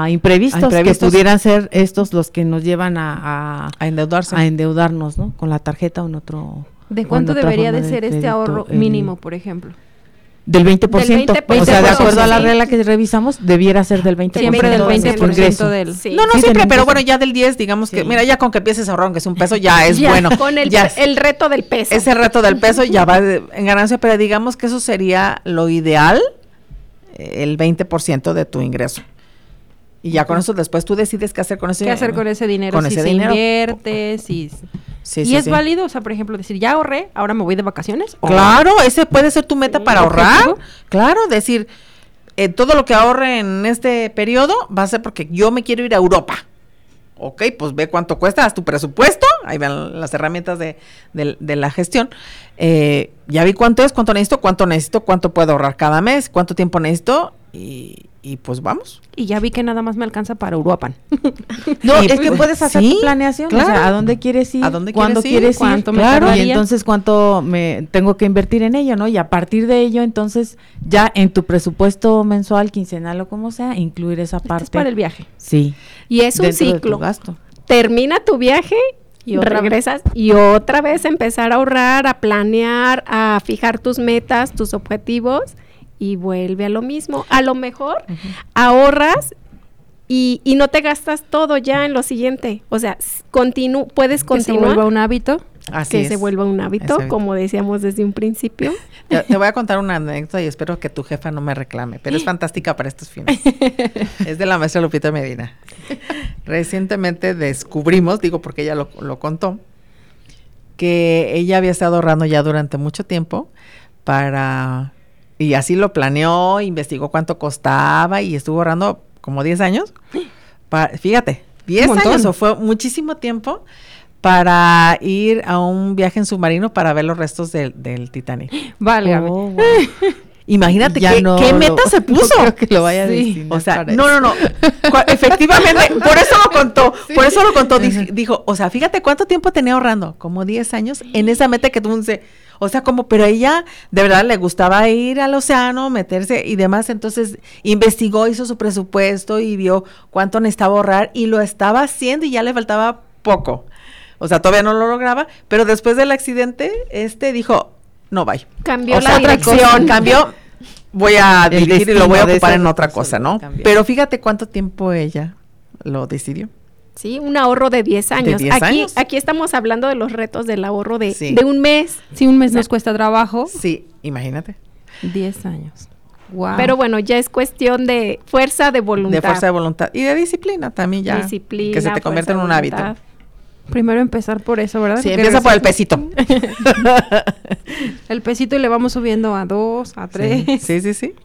imprevistos, que pudieran ser estos los que nos llevan a, a, endeudarse. a endeudarnos, ¿no? Con la tarjeta o en otro... ¿De cuánto debería de ser este ahorro mínimo, por ejemplo? Del 20%, O sea, de acuerdo a la regla que revisamos, debiera ser del 20%. Siempre del 20% del... No, no siempre, pero bueno, ya del 10, digamos que, mira, ya con que empieces a ahorrar, aunque es un peso, ya es bueno. Con el, el reto del peso. Ese reto del peso ya va en ganancia, pero digamos que eso sería lo ideal, el 20% de tu ingreso. Y ya con eso después tú decides qué hacer con ese dinero. ¿Qué hacer con ese dinero? Con si ese se dinero. invierte, si... ¿Y es válido? O sea, por ejemplo, decir, ya ahorré, ahora me voy de vacaciones. Claro, ese puede ser tu meta para ahorrar. Claro, decir, eh, todo lo que ahorre en este periodo va a ser porque yo me quiero ir a Europa. Ok, pues ve cuánto cuesta, haz tu presupuesto, ahí van las herramientas de, de la gestión. Eh, ya vi cuánto es, cuánto necesito, cuánto necesito, cuánto puedo ahorrar cada mes, cuánto tiempo necesito y, y pues vamos. Y ya vi que nada más me alcanza para Uruapan. no, es que puedes hacer tu planeación, o sea, a dónde quieres ir, ¿A dónde cuándo quieres ir, cuánto me claro, y entonces cuánto me tengo que invertir en ello, ¿no? Y a partir de ello, entonces ya en tu presupuesto mensual, quincenal o como sea, incluir esa parte. Es para el viaje. Sí. Y es un ciclo. gasto. Termina tu viaje y regresas y otra vez empezar a ahorrar, a planear, a fijar tus metas, tus objetivos y vuelve a lo mismo. A lo mejor ahorras y, y, no te gastas todo ya en lo siguiente. O sea, continu puedes continuar. Que se vuelva un hábito. que se vuelva un hábito, como decíamos desde un principio. Te, voy a contar una anécdota y espero que tu jefa no me reclame, pero es fantástica para estos fines. es de la maestra Lupita Medina. Recientemente descubrimos, digo porque ella lo, lo contó, que ella había estado ahorrando ya durante mucho tiempo para y así lo planeó, investigó cuánto costaba y estuvo ahorrando como 10 años. fíjate, 10 años o fue muchísimo tiempo para ir a un viaje en submarino para ver los restos del, Titanic. Vale, oh, Imagínate qué, meta se puso. que lo vaya a O sea, no, no, no. Efectivamente, por eso lo contó. Por eso lo contó. Dijo, o sea, fíjate cuánto tiempo tenía ahorrando. Como 10 años en esa meta que tú dices. O sea, como, pero ella de verdad le gustaba ir al océano, meterse y demás. Entonces investigó, hizo su presupuesto y vio cuánto necesitaba ahorrar y lo estaba haciendo y ya le faltaba poco. O sea, todavía no lo lograba, pero después del accidente, este dijo, no, bye. Cambió la dirección. Cambió, voy a dirigir y lo voy a ocupar en otra cosa, ¿no? Pero fíjate cuánto tiempo ella lo decidió. Sí, un ahorro de 10 años. aquí, aquí estamos hablando de los retos del ahorro de, de un mes. Si un mes nos cuesta trabajo. Sí, imagínate. 10 años. Wow. Pero bueno, ya es cuestión de fuerza de voluntad. De fuerza de voluntad. Y de disciplina también ya. Disciplina. Que se te convierte en un hábito. Primero empezar por eso, ¿verdad? Sí, empieza por el pesito. el pesito y le vamos subiendo a dos, a tres. Sí, sí, sí.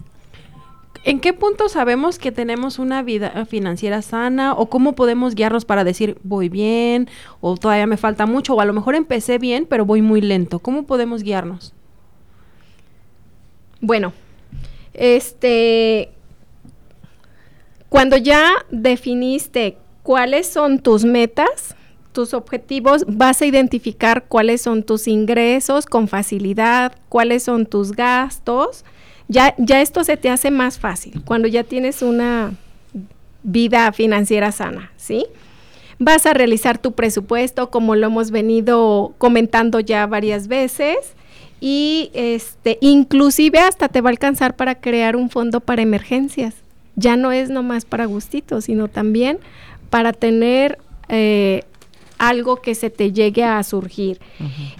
¿En qué punto sabemos que tenemos una vida financiera sana o cómo podemos guiarnos para decir voy bien o todavía me falta mucho o a lo mejor empecé bien pero voy muy lento? ¿Cómo podemos guiarnos? Bueno, este, cuando ya definiste cuáles son tus metas, tus objetivos, vas a identificar cuáles son tus ingresos con facilidad, cuáles son tus gastos. Ya, ya esto se te hace más fácil cuando ya tienes una vida financiera sana, ¿sí? Vas a realizar tu presupuesto como lo hemos venido comentando ya varias veces y este inclusive hasta te va a alcanzar para crear un fondo para emergencias. Ya no es nomás para gustitos, sino también para tener eh, algo que se te llegue a surgir.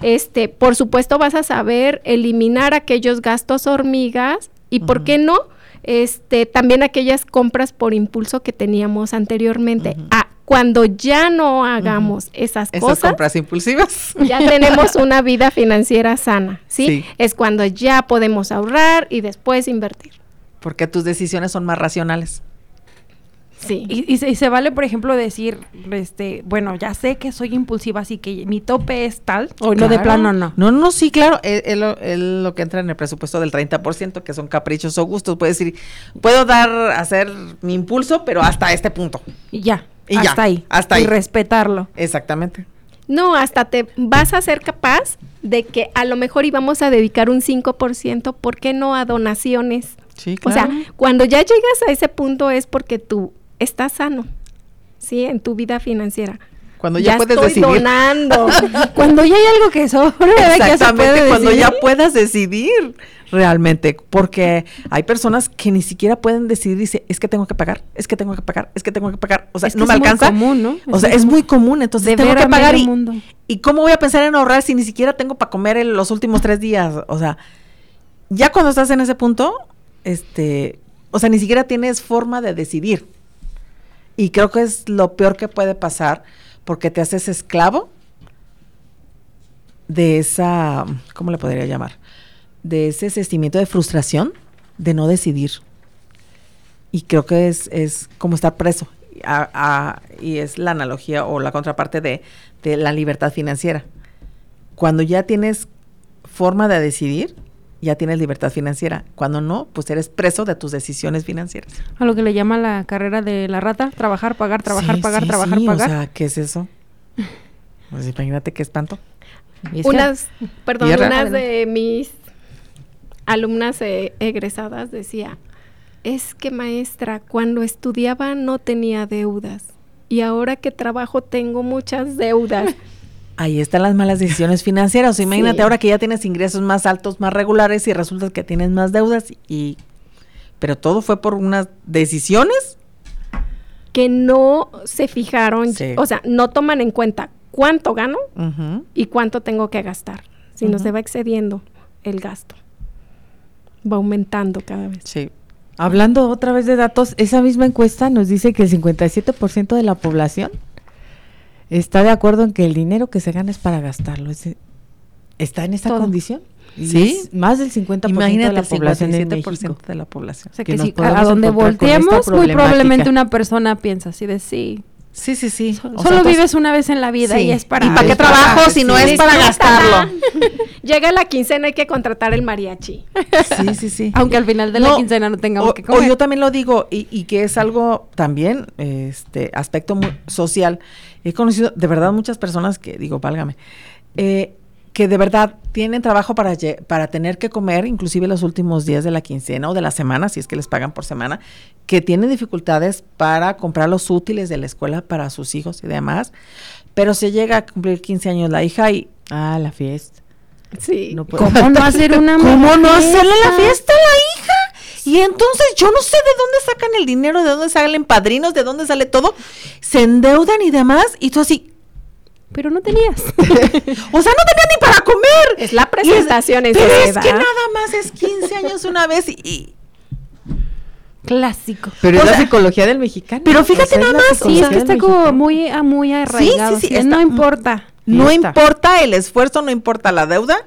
Este, por supuesto vas a saber eliminar aquellos gastos hormigas y por qué no, este, también aquellas compras por impulso que teníamos anteriormente. Ah, cuando ya no hagamos esas, cosas, compras impulsivas, ya tenemos una vida financiera sana, ¿sí? Es cuando ya podemos ahorrar y después invertir. Porque tus decisiones son más racionales. Sí. Y, se, vale, por ejemplo, decir, este, bueno, ya sé que soy impulsiva, así que mi tope es tal, o no de plano no. No, no, sí, claro, es, lo, que entra en el presupuesto del 30%, que son caprichos o gustos. Puedes decir, puedo dar, hacer mi impulso, pero hasta este punto. Y ya, y hasta ahí. Hasta ahí. Y respetarlo. Exactamente. No, hasta te vas a ser capaz de que a lo mejor íbamos a dedicar un 5%, ¿por qué no a donaciones? Sí, claro. O sea, cuando ya llegas a ese punto es porque tú estás sano, ¿sí? En tu vida financiera. Cuando ya, puedes estoy decidir. donando. cuando ya hay algo que sobre, Exactamente, cuando ya puedas decidir realmente, porque hay personas que ni siquiera pueden decidir, dice, es que tengo que pagar, es que tengo que pagar, es que tengo que pagar, o sea, no me alcanza. Muy común, ¿no? o sea, es muy común, entonces tengo que pagar y, mundo. y cómo voy a pensar en ahorrar si ni siquiera tengo para comer en los últimos tres días, o sea, ya cuando estás en ese punto, este, o sea, ni siquiera tienes forma de decidir. Y creo que es lo peor que puede pasar porque te haces esclavo de esa, ¿cómo le podría llamar? De ese sentimiento de frustración de no decidir. Y creo que es, es como estar preso. y es la analogía o la contraparte de, de la libertad financiera. Cuando ya tienes forma de decidir, ya tienes libertad financiera. Cuando no, pues eres preso de tus decisiones financieras. A lo que le llama la carrera de la rata, trabajar, pagar, trabajar, pagar, trabajar, pagar. O sea, ¿qué es eso? Pues imagínate qué espanto. Unas, perdón, unas de mis alumnas eh, egresadas decía, es que maestra, cuando estudiaba no tenía deudas y ahora que trabajo tengo muchas deudas. Ahí están las malas decisiones financieras. imagínate ahora que ya tienes ingresos más altos, más regulares y resulta que tienes más deudas y pero todo fue por unas decisiones que no se fijaron, o sea, no toman en cuenta cuánto gano y cuánto tengo que gastar, sino se va excediendo el gasto. Va aumentando cada vez. Sí. Hablando otra vez de datos, esa misma encuesta nos dice que el 57% de la población está de acuerdo en que el dinero que se gana es para gastarlo. está en esta Todo. condición. Y Sí. es más del 50% Imagínate de la el población en 57% México. de la población. O sea que si podemos a donde volteemos, muy probablemente una persona piensa así de sí. Sí, sí, sí. O sea, solo vives una vez en la vida Sí. y es para. ¿Y para qué para- trabajo si no sí. es para gastarlo? Llega la quincena, hay que contratar el mariachi. Sí, sí, sí. Aunque al final de la quincena no tengamos o, que o comer. yo también lo digo, y, y que es algo también, este, aspecto muy social. He conocido de verdad muchas personas que, digo, válgame, eh, que de verdad tienen trabajo para, para tener que comer, inclusive los últimos días de la quincena o de la semana, si es que les pagan por semana, que tienen dificultades para comprar los útiles de la escuela para sus hijos y demás, pero se llega a cumplir 15 años la hija y Ah, la fiesta. Sí. No puedo- ¿Cómo no hacer una ¿Cómo no hacerle la fiesta a la hija? Y entonces yo no sé de dónde sacan el dinero, de dónde salen padrinos, de dónde sale todo. Se endeudan y demás. Y tú así, Pero no tenías. o sea, no tenía ni para comer. Es la es- presentación en Pero es que nada más es 15 años una vez y... y- Clásico. Pero O es la psicología del mexicano. pero fíjate O sea, es nada más, Sí, es que está como muy, ah, muy arraigado. sí, o sea, está- no importa. no importa el esfuerzo, no importa la deuda,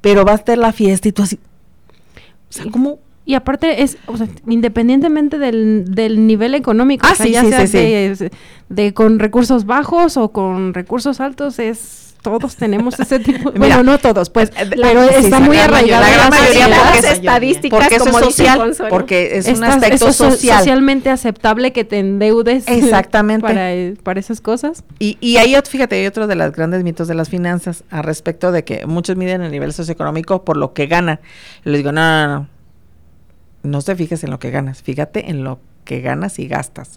pero va a estar la fiesta y tú así... O sea, ¿cómo? Y aparte es, o sea, independientemente del, del nivel económico, Ah, o sea, sí, ya sí, sea sí, sí. de, de con recursos bajos o con recursos altos, es todos tenemos ese tipo. Mira, bueno, no todos, pues, eh, pero sí, está muy arraigado. la gran mayoría, las es- estadísticas, Porque es como social, Consuelo. porque es un aspecto eso social. socialmente aceptable que te endeudes Exactamente. para, eh, para esas cosas. Y, y ahí, fíjate, hay otro de los grandes mitos de las finanzas al respecto de que muchos miden el nivel socioeconómico por lo que ganan. Y les digo, no, no, no. No te fijes en lo que ganas, fíjate en lo que ganas y gastas.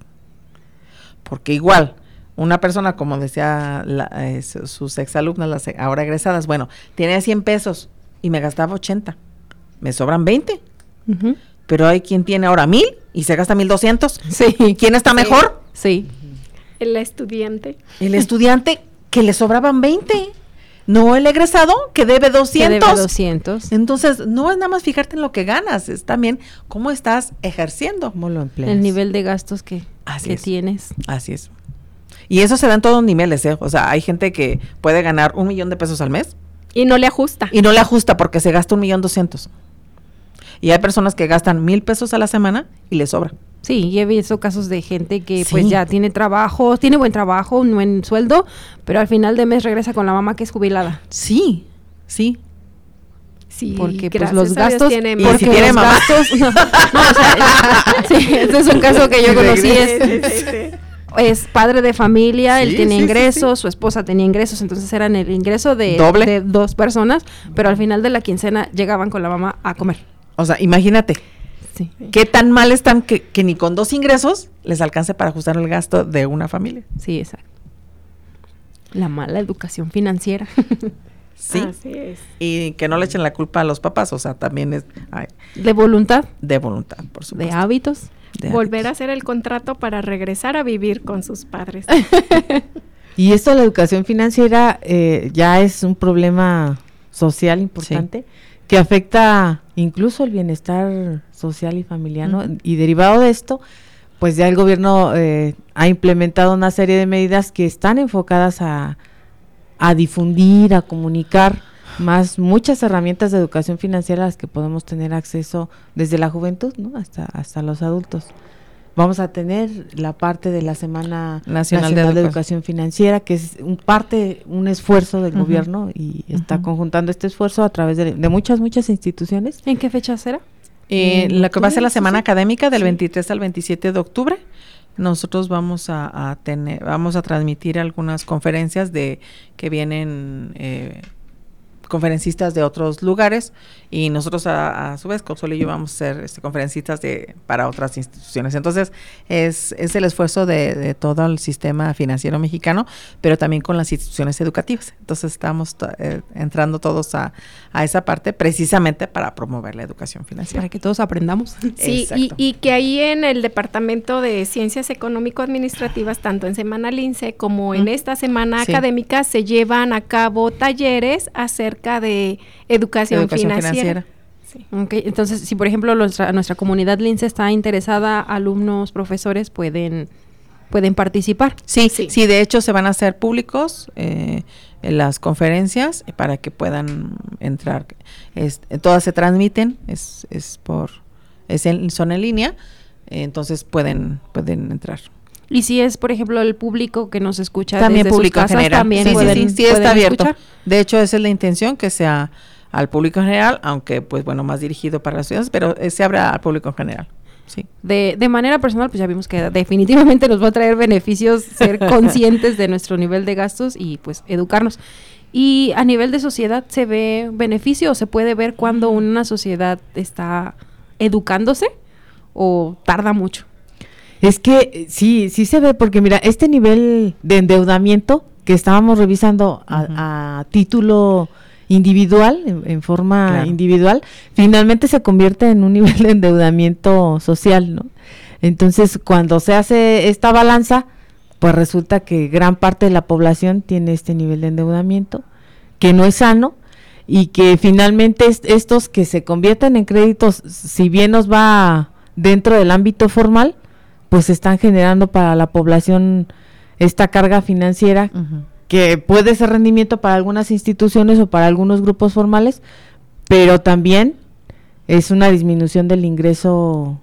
Porque igual, una persona, como decía la- eh, su- sus exalumnas, las e- ahora egresadas, bueno, tiene 100 pesos y me gastaba 80. Me sobran 20. Ujú. Pero hay quien tiene ahora 1000 y se gasta 1200. Sí. ¿Quién está mejor? Sí. El estudiante. El estudiante que le sobraban 20. No el egresado que debe Que 200. debe 200. Entonces, no es nada más fijarte en lo que ganas, es también cómo estás ejerciendo. ¿Cómo lo empleas? El nivel de gastos que, Así que es. tienes. Así es. Y eso se da en todos niveles, ¿eh? O sea, hay gente que puede ganar un millón de pesos al mes Y no le ajusta. y no le ajusta porque se gasta un millón doscientos. Y hay personas que gastan mil pesos a la semana y le sobra. Sí, y he visto casos de gente que pues ya tiene trabajo, tiene buen trabajo, un buen sueldo, pero al final de mes regresa con la mamá que es jubilada. Sí, sí. Sí, porque pues los gastos tiene Y porque si tiene los mamá. gastos no, no, o sea, sí, este es un caso que yo conocí es, es padre de familia, él tiene sí, ingresos, su esposa tenía ingresos, entonces eran el ingreso de, Doble. de dos personas, pero al final de la quincena llegaban con la mamá a comer. O sea, imagínate, Sí. qué tan mal están que, que ni con dos ingresos les alcance para ajustar el gasto de una familia. Sí, exacto. La mala educación financiera. Sí. Así es. Y que no le echen la culpa a los papás, o sea, también es ay, de voluntad, de voluntad, por de supuesto. hábitos. De Volver a hábitos. hacer el contrato para regresar a vivir con sus padres. Y esto de la educación financiera eh, ya es un problema social importante que afecta incluso el bienestar social y familiar, ¿no? Y derivado de esto, pues ya el gobierno eh, ha implementado una serie de medidas que están enfocadas a, a difundir, a comunicar más muchas herramientas de educación financiera a las que podemos tener acceso desde la juventud, ¿no? Hasta hasta los adultos. Vamos a tener la parte de la Semana Nacional Nacional, de Educación. Educación Financiera, que es un parte, un esfuerzo del gobierno y está conjuntando este esfuerzo a través de, de muchas, muchas instituciones. ¿En qué fecha será? Eh, en lo que va a ser la semana sí. académica del Sí. 23 al 27 de octubre. Nosotros vamos a, a tener, vamos a transmitir algunas conferencias de que vienen eh, conferencistas de otros lugares y nosotros a, a su vez, Consuelo y yo vamos a ser este, conferencistas de, para otras instituciones. Entonces, es, es el esfuerzo de, de todo el sistema financiero mexicano, pero también con las instituciones educativas. Entonces, estamos eh, entrando todos a, a esa parte precisamente para promover la educación financiera. Para que todos aprendamos. Sí, y, y que ahí en el Departamento de Ciencias Económico-Administrativas, tanto en Semana Lince como en Mm. esta semana Sí. académica, se llevan a cabo talleres acerca de educación, Educación financiera. financiera. Sí. Entonces, si por ejemplo nuestra, nuestra comunidad lince está interesada, alumnos, profesores pueden pueden participar. Sí, sí, sí, de hecho se van a hacer públicos eh, en las conferencias para que puedan entrar. Es, todas se transmiten, es, es por, es en, son en línea, entonces pueden, pueden entrar. Y si es, por ejemplo, el público que nos escucha también desde público sus casas, general. también sí, pueden, sí, sí, está abierto. escuchar. De hecho, esa es la intención que sea al público en general, aunque pues bueno, más dirigido para las ciudades, pero eh, se abre al público en general. Sí. De, de manera personal, pues ya vimos que definitivamente nos va a traer beneficios ser conscientes de nuestro nivel de gastos y pues educarnos. Y a nivel de sociedad, ¿se ve beneficio o se puede ver cuando una sociedad está educándose o tarda mucho? Es que eh, sí, sí se ve, porque mira, este nivel de endeudamiento que estábamos revisando a, a título individual, en, en forma Claro. individual, finalmente se convierte en un nivel de endeudamiento social, ¿no? Entonces, cuando se hace esta balanza, pues resulta que gran parte de la población tiene este nivel de endeudamiento, que no es sano y que finalmente est- estos que se convierten en créditos, si bien nos va dentro del ámbito formal, pues están generando para la población esta carga financiera que puede ser rendimiento para algunas instituciones o para algunos grupos formales, pero también es una disminución del ingreso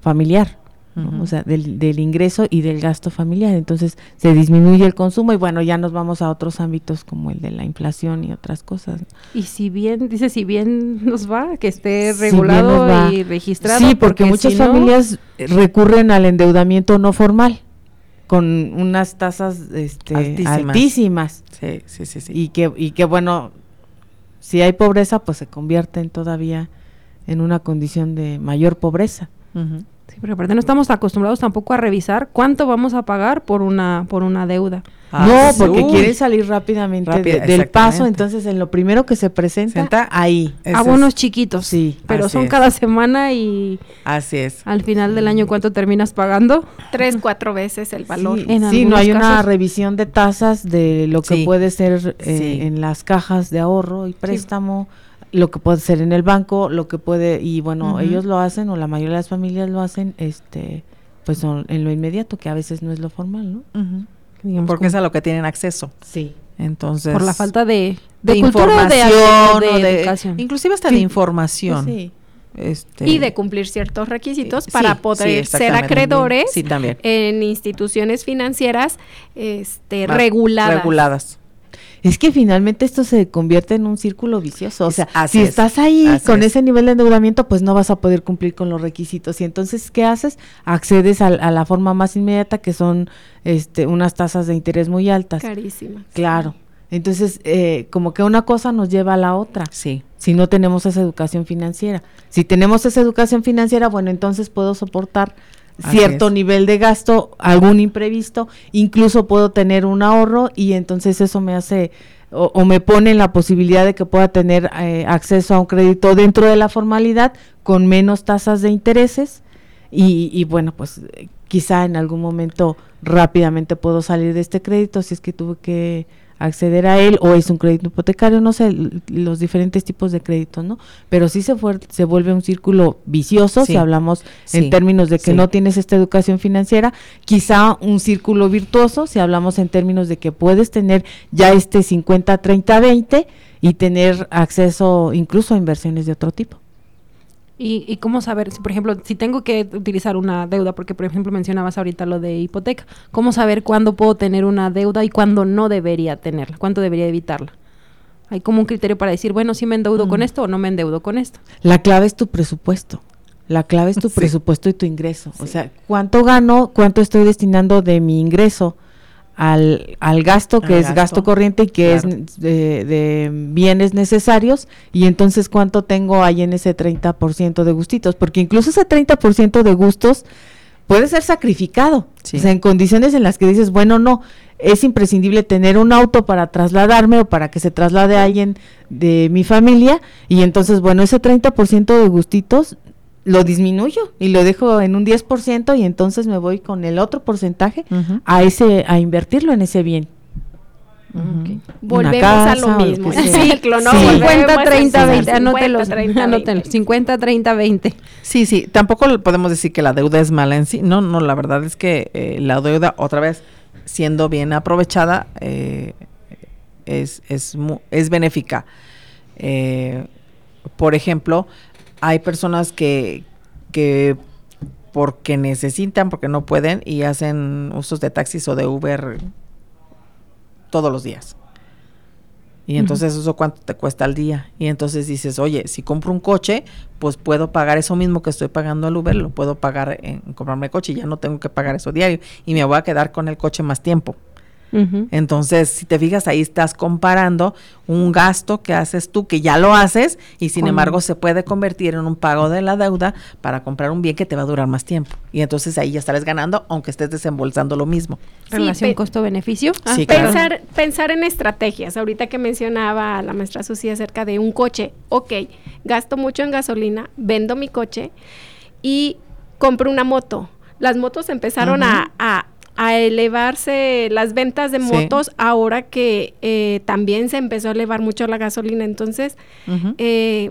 familiar, o sea, del, del ingreso y del gasto familiar. Entonces se disminuye el consumo y bueno, ya nos vamos a otros ámbitos como el de la inflación y otras cosas. Y si bien, dice, si bien nos va, que esté regulado y registrado. Sí, porque, muchas si familias recurren al endeudamiento no formal con unas tasas este, Altísimas. altísimas. Sí, sí, sí, sí. y que y que bueno si hay pobreza pues se convierten todavía en una condición de mayor pobreza. Sí, porque aparte no estamos acostumbrados tampoco a revisar cuánto vamos a pagar por una, por una deuda. Ah, no porque Uy. quieren salir rápidamente Rápida, de- del paso entonces en lo primero que se presenta Senta, ahí Ese Abonos es- chiquitos. Sí, Pero son es. cada semana y Así es. al final del año cuánto terminas pagando. Tres, cuatro veces el valor. Sí, En sí, no hay una revisión de tasas de lo que Sí. puede ser eh, Sí. en las cajas de ahorro y préstamo, lo que puede ser en el banco, lo que puede y bueno, ellos lo hacen o la mayoría de las familias lo hacen este pues son en lo inmediato, que a veces no es lo formal, ¿no? Digamos, Porque como es a lo que tienen acceso. Sí. Entonde por la falta de, de, información de o de- educación. inclusive hasta Sí. de información. Sí. Este, Y de cumplir ciertos requisitos sí, para sí, poder ser acreedores Sí, también. en instituciones financieras este, reguladas. Reguladas. Es que finalmente esto se convierte en un círculo vicioso. O sea, así si es, estás ahí así con es. ese nivel de endeudamiento, pues no vas a poder cumplir con los requisitos. Y entonces, ¿qué haces? Accedes al- a, la forma más inmediata, que son este, unas tasas de interés muy altas. Carísimas. Claro. Entonces, eh, como que una cosa nos lleva a la otra. Sí. si no tenemos esa educación financiera. Si tenemos esa educación financiera, bueno, entonces puedo soportar Así cierto es. nivel de gasto, algún imprevisto, incluso puedo tener un ahorro y entonces eso me hace o, o me pone en la posibilidad de que pueda tener eh, acceso a un crédito dentro de la formalidad con menos tasas de intereses y, y bueno, pues eh, quizá en algún momento rápidamente puedo salir de este crédito si es que tuve que acceder a él o es un crédito hipotecario, no sé, los diferentes tipos de créditos, ¿no? Pero sí se, fuer- se vuelve un círculo vicioso Sí, si hablamos en términos de que sí. no tienes esta educación financiera, quizá un círculo virtuoso si hablamos en términos de que puedes tener ya este 50, 30, 20 y tener acceso incluso a inversiones de otro tipo. ¿Y, y cómo saber, si, por ejemplo, si tengo que utilizar una deuda, porque por ejemplo mencionabas ahorita lo de hipoteca, ¿cómo saber cuándo puedo tener una deuda y cuándo no debería tenerla? ¿Cuándo debería evitarla? Hay como un criterio para decir, bueno, si me endeudo con esto o no me endeudo con esto. La clave es tu presupuesto. La clave es tu Sí. presupuesto y tu ingreso. O sea, ¿cuánto gano? ¿Cuánto estoy destinando de mi ingreso al, al gasto, que Al es gasto, gasto, corriente y que claro. es de, de bienes necesarios? Y entonces, ¿cuánto tengo ahí en ese 30% de gustitos? Porque incluso ese 30% de gustos puede ser sacrificado. Sí. O sea, en condiciones en las que dices, bueno, no, es imprescindible tener un auto para trasladarme o para que se traslade alguien de mi familia y entonces, bueno, ese 30% de gustitos lo disminuyo y lo dejo en un 10% y entonces me voy con el otro porcentaje a ese a invertirlo en ese bien. Volvemos a lo mismo. El ciclo, ¿no? 50, 30, 20. Anótelo. 50, 30, 20. Sí, sí. Tampoco podemos decir que la deuda es mala en sí. No, no. La verdad es que eh, la deuda, otra vez, siendo bien aprovechada, eh, es, es, es benéfica. Eh, por ejemplo, hay personas que, que porque necesitan, porque no pueden y hacen usos de taxis o de Uber todos los días. Y entonces eso cuánto te cuesta al día. Y entonces dices, oye, si compro un coche, pues puedo pagar eso mismo que estoy pagando al Uber, lo puedo pagar en comprarme coche y ya no tengo que pagar eso diario. Y me voy a quedar con el coche más tiempo. Entonces, si te fijas, ahí estás comparando un gasto que haces tú, que ya lo haces, y sin embargo se puede convertir en un pago de la deuda para comprar un bien que te va a durar más tiempo. Y entonces ahí ya estarás ganando, aunque estés desembolsando lo mismo. Relación costo-beneficio. sí, pensar, pensar en estrategias. Ahorita que mencionaba la maestra Susi acerca de un coche. Ok, gasto mucho en gasolina, vendo mi coche y compro una moto. Las motos empezaron a a elevarse las ventas de motos ahora que eh, también se empezó a elevar mucho la gasolina. Entonces, eh,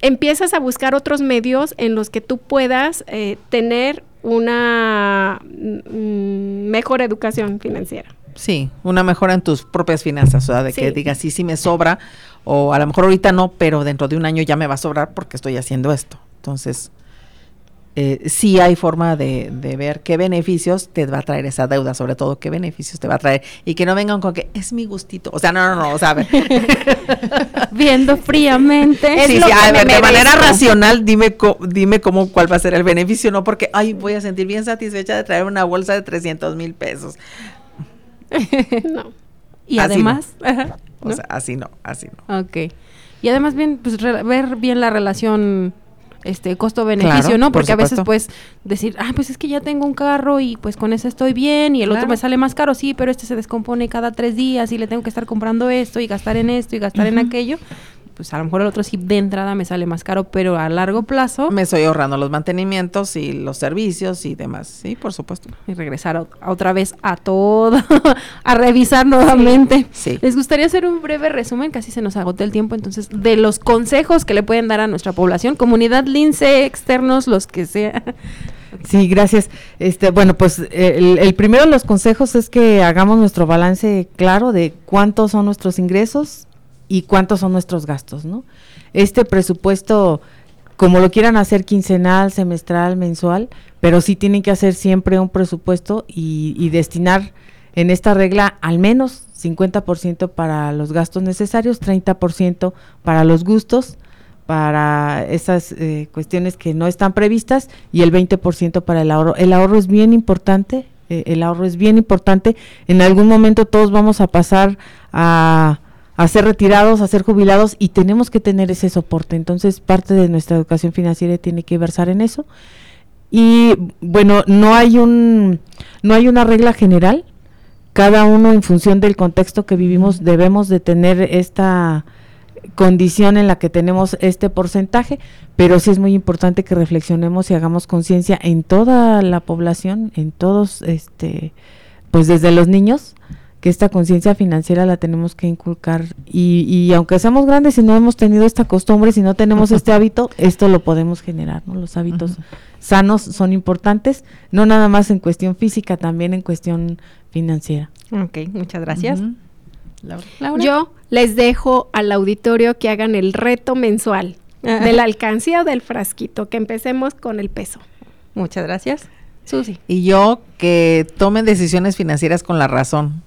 empiezas a buscar otros medios en los que tú puedas eh, tener una mm, mejor educación financiera. Sí, una mejora en tus propias finanzas, o sea, de que digas, sí, sí me sobra, o a lo mejor ahorita no, pero dentro de un año ya me va a sobrar porque estoy haciendo esto. Entonces, eh, sí hay forma de, ver qué beneficios te va a traer esa deuda, sobre todo qué beneficios te va a traer y que no vengan con que es mi gustito. O sea, no, no, no, o sea, viendo fríamente. sí, sí, a ver, de manera racional, dime, dime cómo, cuál va a ser el beneficio, no porque, ay, voy a sentir bien satisfecha de traer una bolsa de 300 mil pesos. no. Y además, o sea, así no, así no. Ok. Y además bien, pues ver bien la relación este costo-beneficio, ¿no? Porque a veces pues decir, ah, pues es que ya tengo un carro y pues con ese estoy bien y el otro me sale más caro, sí, pero este se descompone cada tres días y le tengo que estar comprando esto y gastar en esto y gastar en aquello pues a lo mejor el otro sí de entrada me sale más caro, pero a largo plazo... Me estoy ahorrando los mantenimientos y los servicios y demás, sí, por supuesto. Y regresar otra vez a todo, a revisar nuevamente. Sí. ¿Les gustaría hacer un breve resumen? Casi se nos agotó el tiempo, entonces, de los consejos que le pueden dar a nuestra población, comunidad, lince, externos, los que sea. Sí, gracias. Este, bueno, pues el, el, primero de los consejos es que hagamos nuestro balance claro de cuántos son nuestros ingresos, y cuántos son nuestros gastos, ¿no? Este presupuesto, como lo quieran hacer quincenal, semestral, mensual, pero sí tienen que hacer siempre un presupuesto y, destinar en esta regla al menos 50% para los gastos necesarios, 30% para los gustos, para esas eh, cuestiones que no están previstas y el 20% para el ahorro. El ahorro es bien importante, eh, el ahorro es bien importante. En algún momento todos vamos a pasar a a ser retirados, a ser jubilados y tenemos que tener ese soporte. Entonces, parte de nuestra educación financiera tiene que versar en eso. Y bueno, no hay un no hay una regla general. Cada uno en función del contexto que vivimos debemos de tener esta condición en la que tenemos este porcentaje, pero sí es muy importante que reflexionemos y hagamos conciencia en toda la población, en todos este pues desde los niños que esta conciencia financiera la tenemos que inculcar y, y, aunque seamos grandes y no hemos tenido esta costumbre, si no tenemos este hábito, esto lo podemos generar, ¿no? Los hábitos sanos son importantes, no nada más en cuestión física, también en cuestión financiera. Ok, muchas gracias. Yo les dejo al auditorio que hagan el reto mensual de la alcancía o del frasquito, que empecemos con el peso. Muchas gracias. Susi. Y yo que tomen decisiones financieras con la razón,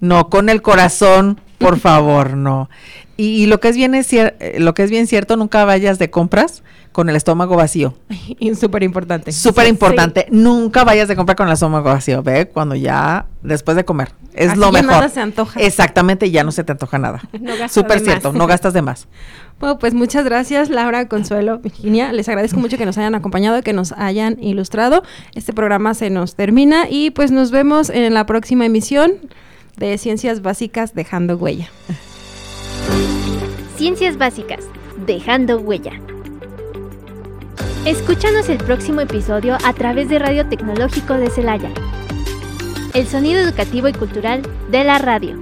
no con el corazón, por favor, no. Y, lo que es bien es eh, lo que es bien cierto, nunca vayas de compras con el estómago vacío. Súper importante. Súper importante. Nunca vayas de comprar con el estómago vacío, ve, cuando ya después de comer. Es lo mejor. Nada se antoja. Exactamente, ya no se te antoja nada. No Súper cierto, no gastas de más. Bueno, pues muchas gracias, Laura, Consuelo, Virginia. Les agradezco mucho que nos hayan acompañado, que nos hayan ilustrado. Este programa se nos termina y pues nos vemos en la próxima emisión de Ciencias Básicas Dejando Huella. Ciencias Básicas Dejando Huella. Escúchanos el próximo episodio a través de Radio Tecnológico de Celaya. El sonido educativo y cultural de la radio.